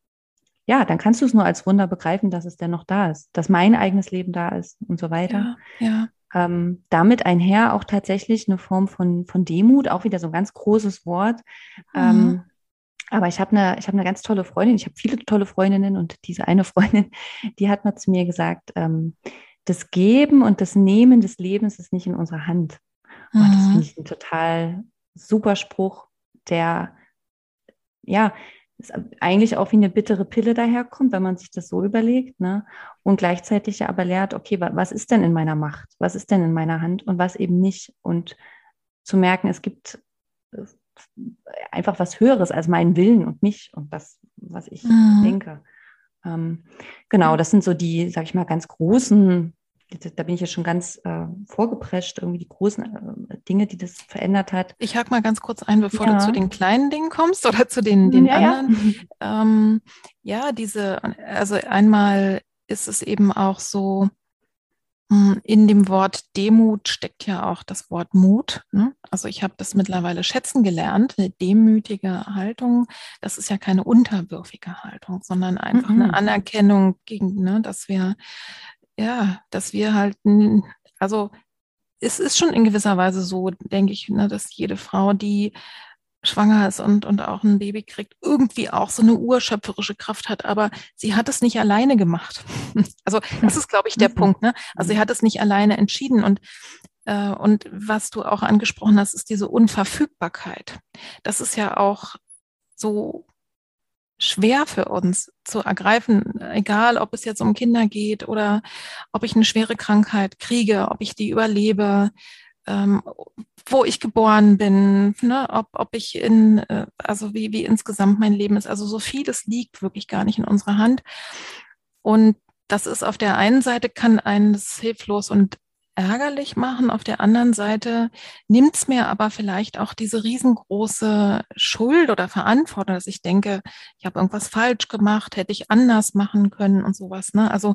ja, dann kannst du es nur als Wunder begreifen, dass es dennoch da ist, dass mein eigenes Leben da ist und so weiter. Ja, ja. Ähm, damit einher auch tatsächlich eine Form von, von Demut, auch wieder so ein ganz großes Wort. Mhm. Ähm, aber ich habe eine, ich habe eine ganz tolle Freundin, ich habe viele tolle Freundinnen und diese eine Freundin, die hat mal zu mir gesagt, ähm, das Geben und das Nehmen des Lebens ist nicht in unserer Hand. Mhm. Und das finde ich ein total super Spruch, der ja eigentlich auch wie eine bittere Pille daherkommt, wenn man sich das so überlegt, ne? Und gleichzeitig ja aber lehrt, okay, was ist denn in meiner Macht? Was ist denn in meiner Hand und was eben nicht? Und zu merken, es gibt äh, einfach was Höheres als meinen Willen und mich und das, was ich mhm. denke. Ähm, genau, das sind so die, sag ich mal, ganz großen da bin ich ja schon ganz äh, vorgeprescht, irgendwie die großen äh, Dinge, die das verändert hat. Ich hake mal ganz kurz ein, bevor ja. du zu den kleinen Dingen kommst oder zu den, den ja, anderen. Ja. Ähm, ja, diese, also einmal ist es eben auch so, hm, in dem Wort Demut steckt ja auch das Wort Mut. Ne? Also ich habe das mittlerweile schätzen gelernt. Eine demütige Haltung, das ist ja keine unterwürfige Haltung, sondern einfach mhm. eine Anerkennung gegen, ne, dass wir ja, dass wir halt, also es ist schon in gewisser Weise so, denke ich, ne, dass jede Frau, die schwanger ist und, und auch ein Baby kriegt, irgendwie auch so eine urschöpferische Kraft hat, aber sie hat es nicht alleine gemacht. Also das ist, glaube ich, der mhm. Punkt. Ne? Also sie hat es nicht alleine entschieden und äh, und was du auch angesprochen hast, ist diese Unverfügbarkeit. Das ist ja auch so schwer für uns zu ergreifen, egal ob es jetzt um Kinder geht oder ob ich eine schwere Krankheit kriege, ob ich die überlebe, ähm, wo ich geboren bin, ne, ob, ob ich in, äh, also wie, wie insgesamt mein Leben ist. Also so vieles liegt wirklich gar nicht in unserer Hand. Und das ist auf der einen Seite kann eines hilflos und ärgerlich machen. Auf der anderen Seite nimmt es mir aber vielleicht auch diese riesengroße Schuld oder Verantwortung, dass ich denke, ich habe irgendwas falsch gemacht, hätte ich anders machen können und sowas. Ne? Also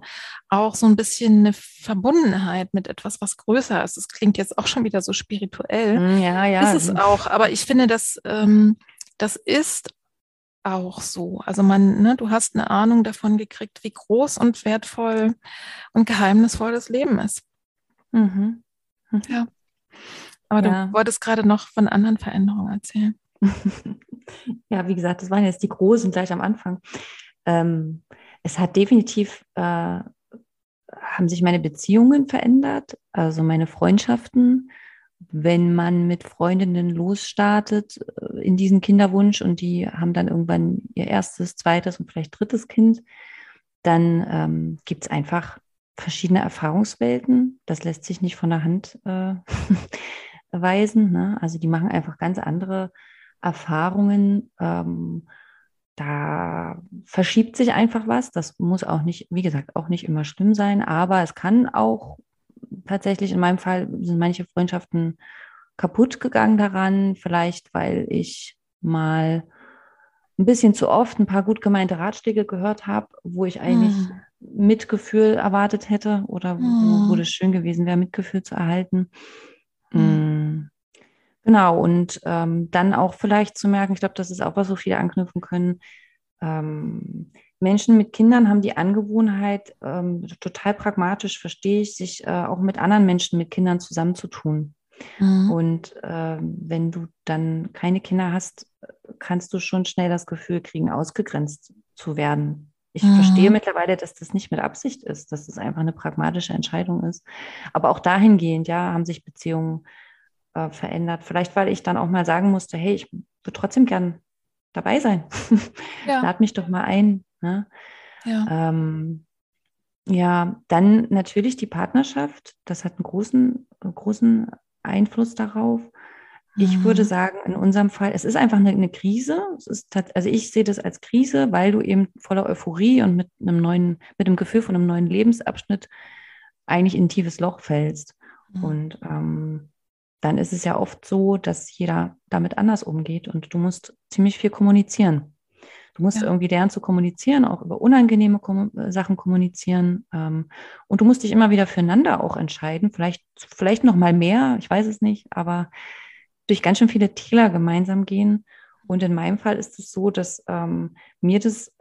auch so ein bisschen eine Verbundenheit mit etwas, was größer ist. Das klingt jetzt auch schon wieder so spirituell. Hm, ja, ja. Ist es auch. Aber ich finde, dass ähm, das ist auch so. Also man, ne, du hast eine Ahnung davon gekriegt, wie groß und wertvoll und geheimnisvoll das Leben ist. Mhm. mhm. Ja. Aber ja. du wolltest gerade noch von anderen Veränderungen erzählen. ja, wie gesagt, das waren jetzt die großen gleich am Anfang. Ähm, es hat definitiv, äh, haben sich meine Beziehungen verändert, also meine Freundschaften. Wenn man mit Freundinnen losstartet äh, in diesen Kinderwunsch und die haben dann irgendwann ihr erstes, zweites und vielleicht drittes Kind, dann ähm, gibt es einfach verschiedene Erfahrungswelten. Das lässt sich nicht von der Hand äh, weisen. Ne? Also die machen einfach ganz andere Erfahrungen. Ähm, da verschiebt sich einfach was. Das muss auch nicht, wie gesagt, auch nicht immer schlimm sein, aber es kann auch tatsächlich, in meinem Fall sind manche Freundschaften kaputt gegangen daran, vielleicht weil ich mal ein bisschen zu oft ein paar gut gemeinte Ratschläge gehört habe, wo ich eigentlich hm. Mitgefühl erwartet hätte oder hm. wo, wo das schön gewesen wäre, Mitgefühl zu erhalten. Hm. Genau, und ähm, dann auch vielleicht zu merken, ich glaube, das ist auch, was so viele anknüpfen können. Ähm, Menschen mit Kindern haben die Angewohnheit, ähm, total pragmatisch verstehe ich, sich äh, auch mit anderen Menschen mit Kindern zusammenzutun. Mhm. Und äh, wenn du dann keine Kinder hast, kannst du schon schnell das Gefühl kriegen, ausgegrenzt zu werden. Ich mhm. verstehe mittlerweile, dass das nicht mit Absicht ist, dass das einfach eine pragmatische Entscheidung ist. Aber auch dahingehend, ja, haben sich Beziehungen äh, verändert. Vielleicht, weil ich dann auch mal sagen musste, hey, ich würde trotzdem gern dabei sein. Ja. Lad mich doch mal ein. Ne? Ja. Ähm, ja, dann natürlich die Partnerschaft. Das hat einen großen, großen Einfluss darauf. Ich würde mhm. sagen, in unserem Fall, es ist einfach eine, eine Krise. Es ist, also ich sehe das als Krise, weil du eben voller Euphorie und mit einem neuen, mit dem Gefühl von einem neuen Lebensabschnitt eigentlich in ein tiefes Loch fällst. Mhm. Und ähm, dann ist es ja oft so, dass jeder damit anders umgeht und du musst ziemlich viel kommunizieren. Du musst ja. irgendwie lernen zu kommunizieren, auch über unangenehme Kom Sachen kommunizieren. Ähm, und du musst dich immer wieder füreinander auch entscheiden. Vielleicht, vielleicht noch mal mehr, ich weiß es nicht, aber durch ganz schön viele Täler gemeinsam gehen. Und in meinem Fall ist es so, dass ähm, mir das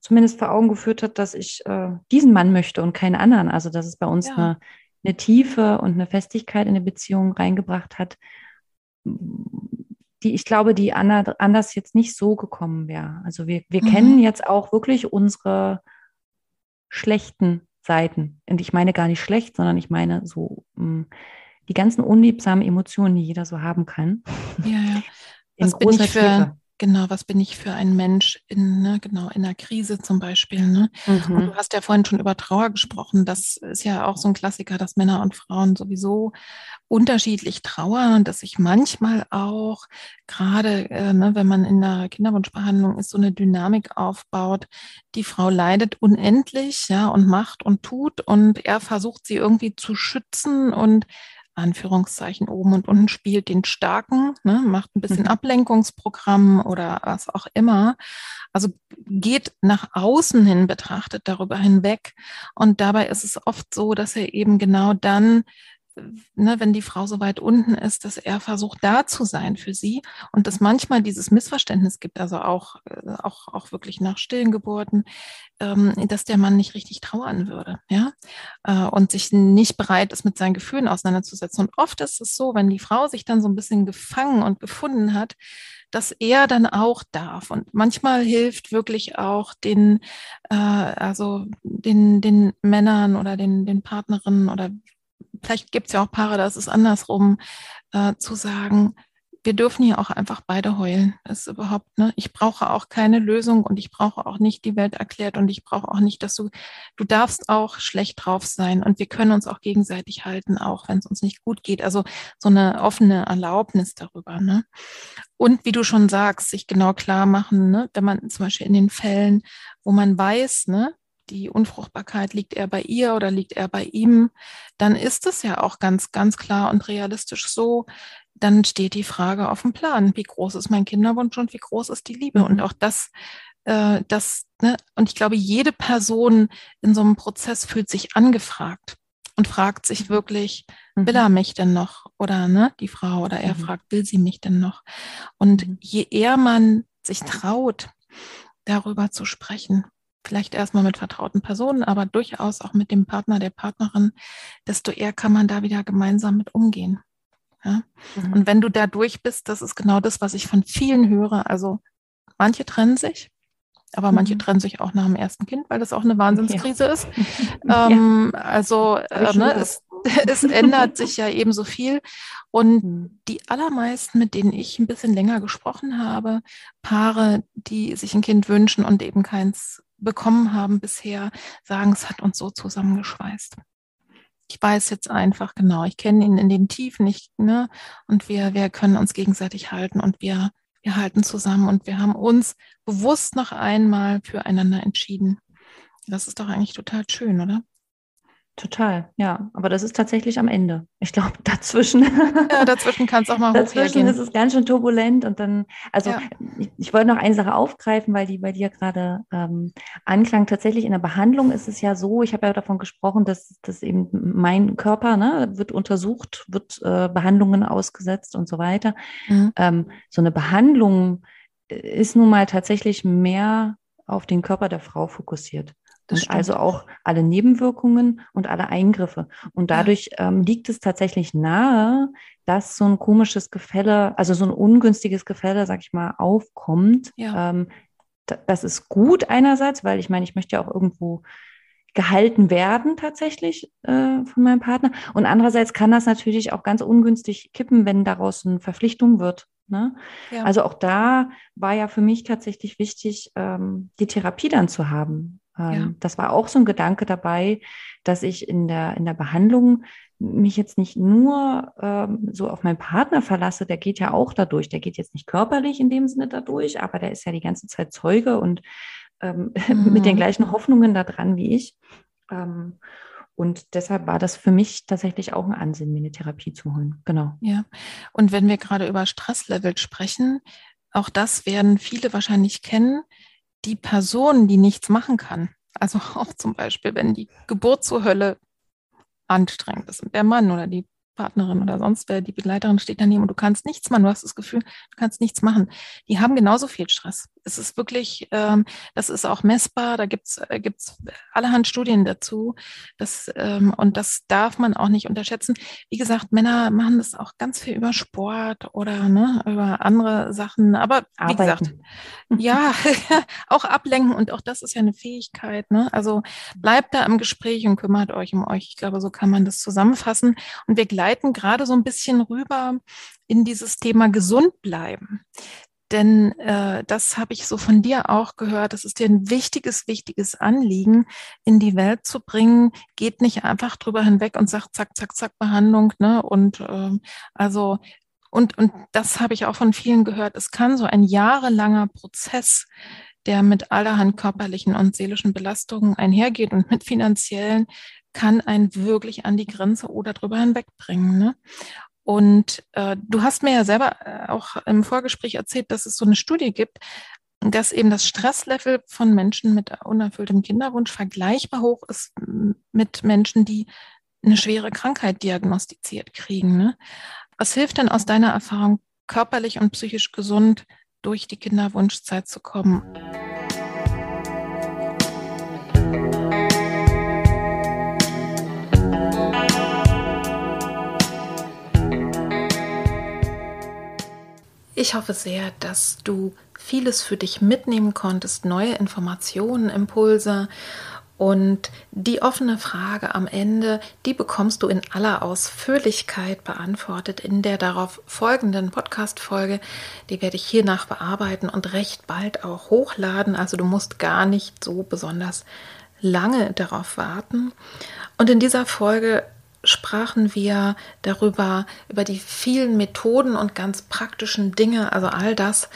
zumindest vor Augen geführt hat, dass ich äh, diesen Mann möchte und keinen anderen. Also dass es bei uns ja. eine, eine Tiefe und eine Festigkeit in eine Beziehung reingebracht hat, die ich glaube, die anders jetzt nicht so gekommen wäre. Also wir, wir mhm. kennen jetzt auch wirklich unsere schlechten Seiten. Und ich meine gar nicht schlecht, sondern ich meine so mh, die ganzen unliebsamen Emotionen, die jeder so haben kann. Ja, ja. Was bin ich für, genau, was bin ich für ein Mensch in, ne, genau, in einer Krise zum Beispiel. Ne? Mhm. Und du hast ja vorhin schon über Trauer gesprochen. Das ist ja auch so ein Klassiker, dass Männer und Frauen sowieso unterschiedlich trauern dass sich manchmal auch gerade, äh, ne, wenn man in der Kinderwunschbehandlung ist, so eine Dynamik aufbaut. Die Frau leidet unendlich, ja, und macht und tut und er versucht sie irgendwie zu schützen und Anführungszeichen oben und unten spielt den Starken, ne, macht ein bisschen mhm. Ablenkungsprogramm oder was auch immer. Also geht nach außen hin betrachtet darüber hinweg. Und dabei ist es oft so, dass er eben genau dann ne, wenn die Frau so weit unten ist, dass er versucht, da zu sein für sie und dass manchmal dieses Missverständnis gibt, also auch, äh, auch, auch wirklich nach stillen Geburten, ähm, dass der Mann nicht richtig trauern würde, ja, äh, und sich nicht bereit ist, mit seinen Gefühlen auseinanderzusetzen. Und oft ist es so, wenn die Frau sich dann so ein bisschen gefangen und gefunden hat, dass er dann auch darf. Und manchmal hilft wirklich auch den, äh, also den, den Männern oder den, den Partnerinnen oder vielleicht gibt es ja auch Paare, da ist andersrum, äh, zu sagen, wir dürfen hier auch einfach beide heulen. Das ist überhaupt, ne? Ich brauche auch keine Lösung und ich brauche auch nicht die Welt erklärt und ich brauche auch nicht, dass du, du darfst auch schlecht drauf sein und wir können uns auch gegenseitig halten, auch wenn es uns nicht gut geht. Also so eine offene Erlaubnis darüber, ne? Und wie du schon sagst, sich genau klar machen, ne? Wenn man zum Beispiel in den Fällen, wo man weiß, ne? Die Unfruchtbarkeit, liegt er bei ihr oder liegt er bei ihm, dann ist es ja auch ganz, ganz klar und realistisch so, dann steht die Frage auf dem Plan, wie groß ist mein Kinderwunsch und wie groß ist die Liebe? Mhm. Und auch das, äh, das, ne? und ich glaube, jede Person in so einem Prozess fühlt sich angefragt und fragt sich wirklich, mhm. will er mich denn noch? Oder ne, die Frau oder er mhm. fragt, will sie mich denn noch? Und mhm. je eher man sich traut, darüber zu sprechen, vielleicht erstmal mit vertrauten Personen, aber durchaus auch mit dem Partner, der Partnerin, desto eher kann man da wieder gemeinsam mit umgehen. Ja? Mhm. Und wenn du da durch bist, das ist genau das, was ich von vielen höre. Also manche trennen sich, aber manche mhm. trennen sich auch nach dem ersten Kind, weil das auch eine Wahnsinnskrise ja. ist. ähm, ja. Also äh, ne, es, es ändert sich ja eben so viel. Und mhm. die allermeisten, mit denen ich ein bisschen länger gesprochen habe, Paare, die sich ein Kind wünschen und eben keins bekommen haben bisher, sagen, es hat uns so zusammengeschweißt ich weiß jetzt einfach genau, ich kenne ihn in den Tiefen, ich, ne, und wir, wir können uns gegenseitig halten und wir, wir halten zusammen und wir haben uns bewusst noch einmal füreinander entschieden. Das ist doch eigentlich total schön, oder? Total, ja. Aber das ist tatsächlich am Ende. Ich glaube, dazwischen. Ja, dazwischen kann es auch mal Dazwischen ist es ganz schön turbulent und dann, also ja. ich, ich, wollte noch eine Sache aufgreifen, weil die bei dir gerade ähm, anklang. Tatsächlich in der Behandlung ist es ja so, ich habe ja davon gesprochen, dass, dass eben mein Körper ne, wird untersucht, wird äh, Behandlungen ausgesetzt und so weiter. Mhm. Ähm, so eine Behandlung ist nun mal tatsächlich mehr auf den Körper der Frau fokussiert. Das und also auch alle Nebenwirkungen und alle Eingriffe. Und dadurch ähm, liegt es tatsächlich nahe, dass so ein komisches Gefälle, also so ein ungünstiges Gefälle, sag ich mal, aufkommt. Ja. Ähm, das ist gut einerseits, weil ich meine, ich möchte ja auch irgendwo gehalten werden tatsächlich äh, von meinem Partner. Und andererseits kann das natürlich auch ganz ungünstig kippen, wenn daraus eine Verpflichtung wird. Ne? Ja. Also auch da war ja für mich tatsächlich wichtig, ähm, die Therapie dann zu haben. Ähm, ja. Das war auch so ein Gedanke dabei, dass ich in der, in der Behandlung mich jetzt nicht nur ähm, so auf meinen Partner verlasse, der geht ja auch dadurch, der geht jetzt nicht körperlich in dem Sinne dadurch, aber der ist ja die ganze Zeit Zeuge und ähm, mhm. mit den gleichen Hoffnungen da dran wie ich. Ähm, und deshalb war das für mich tatsächlich auch ein Ansinn, mir eine Therapie zu holen. Genau. Ja. Und wenn wir gerade über Stresslevel sprechen, auch das werden viele wahrscheinlich kennen die Person, die nichts machen kann, also auch zum Beispiel, wenn die Geburt zur Hölle anstrengend ist und der Mann oder die Partnerin oder sonst wer, die Begleiterin steht daneben und du kannst nichts machen, du hast das Gefühl, du kannst nichts machen. Die haben genauso viel Stress. Es ist wirklich, ähm, das ist auch messbar, da gibt's äh, gibt's allerhand Studien dazu. Das, ähm, und das darf man auch nicht unterschätzen. Wie gesagt, Männer machen das auch ganz viel über Sport oder ne, über andere Sachen. Aber wie Arbeiten. gesagt, ja, auch ablenken und auch das ist ja eine Fähigkeit. Ne? Also bleibt da im Gespräch und kümmert euch um euch. Ich glaube, so kann man das zusammenfassen. Und wir gleiten gerade so ein bisschen rüber in dieses Thema gesund bleiben. Denn äh, das habe ich so von dir auch gehört. Das ist dir ein wichtiges, wichtiges Anliegen, in die Welt zu bringen. Geht nicht einfach drüber hinweg und sagt, zack, zack, zack, Behandlung. Ne? Und äh, also und, und das habe ich auch von vielen gehört. Es kann so ein jahrelanger Prozess, der mit allerhand körperlichen und seelischen Belastungen einhergeht und mit finanziellen, kann einen wirklich an die Grenze oder drüber hinwegbringen. Ne? Und äh, du hast mir ja selber äh, auch im Vorgespräch erzählt, dass es so eine Studie gibt, dass eben das Stresslevel von Menschen mit unerfülltem Kinderwunsch vergleichbar hoch ist mit Menschen, die eine schwere Krankheit diagnostiziert kriegen. Ne? Was hilft denn aus deiner Erfahrung, körperlich und psychisch gesund durch die Kinderwunschzeit zu kommen? Ich hoffe sehr, dass du vieles für dich mitnehmen konntest, neue Informationen, Impulse und die offene Frage am Ende, die bekommst du in aller Ausführlichkeit beantwortet in der darauf folgenden Podcast-Folge. Die werde ich hiernach bearbeiten und recht bald auch hochladen. Also du musst gar nicht so besonders lange darauf warten. Und in dieser Folge sprachen wir darüber, über die vielen Methoden und ganz praktischen Dinge, also all das,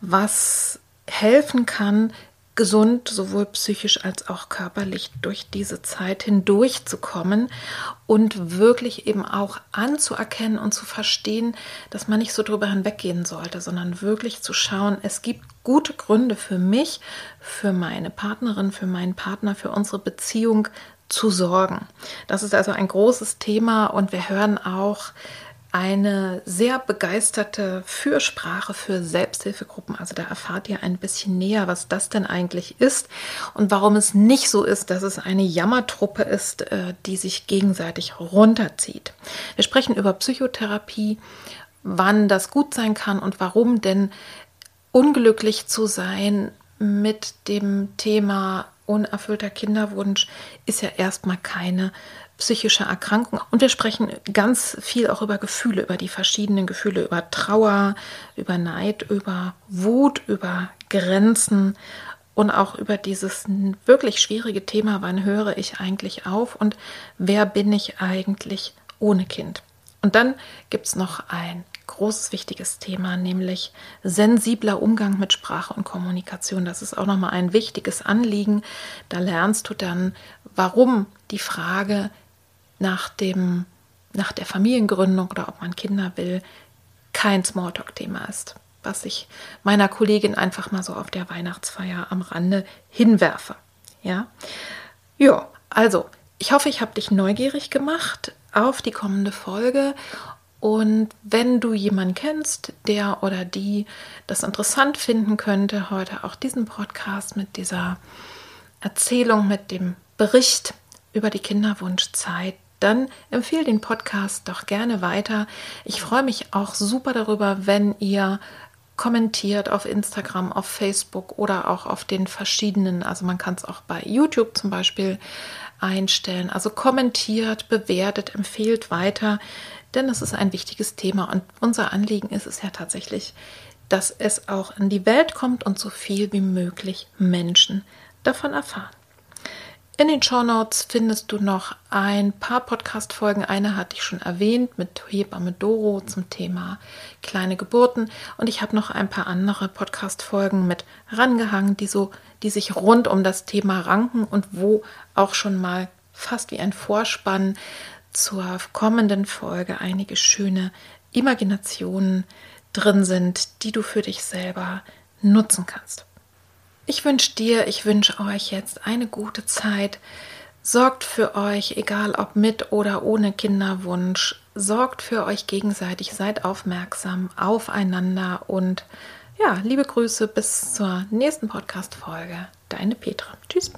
was helfen kann, gesund, sowohl psychisch als auch körperlich durch diese Zeit hindurchzukommen und wirklich eben auch anzuerkennen und zu verstehen, dass man nicht so drüber hinweggehen sollte, sondern wirklich zu schauen, es gibt gute Gründe für mich, für meine Partnerin, für meinen Partner, für unsere Beziehung zu sorgen. Das ist also ein großes Thema und wir hören auch eine sehr begeisterte Fürsprache für Selbsthilfegruppen. Also da erfahrt ihr ein bisschen näher, was das denn eigentlich ist und warum es nicht so ist, dass es eine Jammertruppe ist, äh, die sich gegenseitig runterzieht. Wir sprechen über Psychotherapie, wann das gut sein kann und warum denn unglücklich zu sein mit dem Thema unerfüllter Kinderwunsch ist ja erstmal keine psychische Erkrankung. Und wir sprechen ganz viel auch über Gefühle, über die verschiedenen Gefühle, über Trauer, über Neid, über Wut, über Grenzen und auch über dieses wirklich schwierige Thema, wann höre ich eigentlich auf und wer bin ich eigentlich ohne Kind. Und dann gibt es noch ein großes, wichtiges Thema, nämlich sensibler Umgang mit Sprache und Kommunikation. Das ist auch nochmal ein wichtiges Anliegen. Da lernst du dann, warum die Frage nach, dem, nach der Familiengründung oder ob man Kinder will, kein Smalltalk-Thema ist, was ich meiner Kollegin einfach mal so auf der Weihnachtsfeier am Rande hinwerfe. Ja, ja also ich hoffe, ich habe dich neugierig gemacht auf die kommende Folge. Und wenn du jemanden kennst, der oder die das interessant finden könnte, heute auch diesen Podcast mit dieser Erzählung, mit dem Bericht über die Kinderwunschzeit dann empfehle den Podcast doch gerne weiter. Ich freue mich auch super darüber, wenn ihr kommentiert auf Instagram, auf Facebook oder auch auf den verschiedenen, also man kann es auch bei YouTube zum Beispiel einstellen. Also kommentiert, bewertet, empfehlt weiter, denn es ist ein wichtiges Thema und unser Anliegen ist es ja tatsächlich, dass es auch in die Welt kommt und so viel wie möglich Menschen davon erfahren. In den Show Notes findest du noch ein paar Podcast-Folgen. Eine hatte ich schon erwähnt mit Hebamme Doro zum Thema kleine Geburten. Und ich habe noch ein paar andere Podcast-Folgen mit rangehangen, die so, die sich rund um das Thema ranken und wo auch schon mal fast wie ein Vorspann zur kommenden Folge einige schöne Imaginationen drin sind, die du für dich selber nutzen kannst. Ich wünsche dir, ich wünsche euch jetzt eine gute Zeit. Sorgt für euch, egal ob mit oder ohne Kinderwunsch. Sorgt für euch gegenseitig, seid aufmerksam aufeinander und ja, liebe Grüße bis zur nächsten Podcast-Folge. Deine Petra. Tschüss.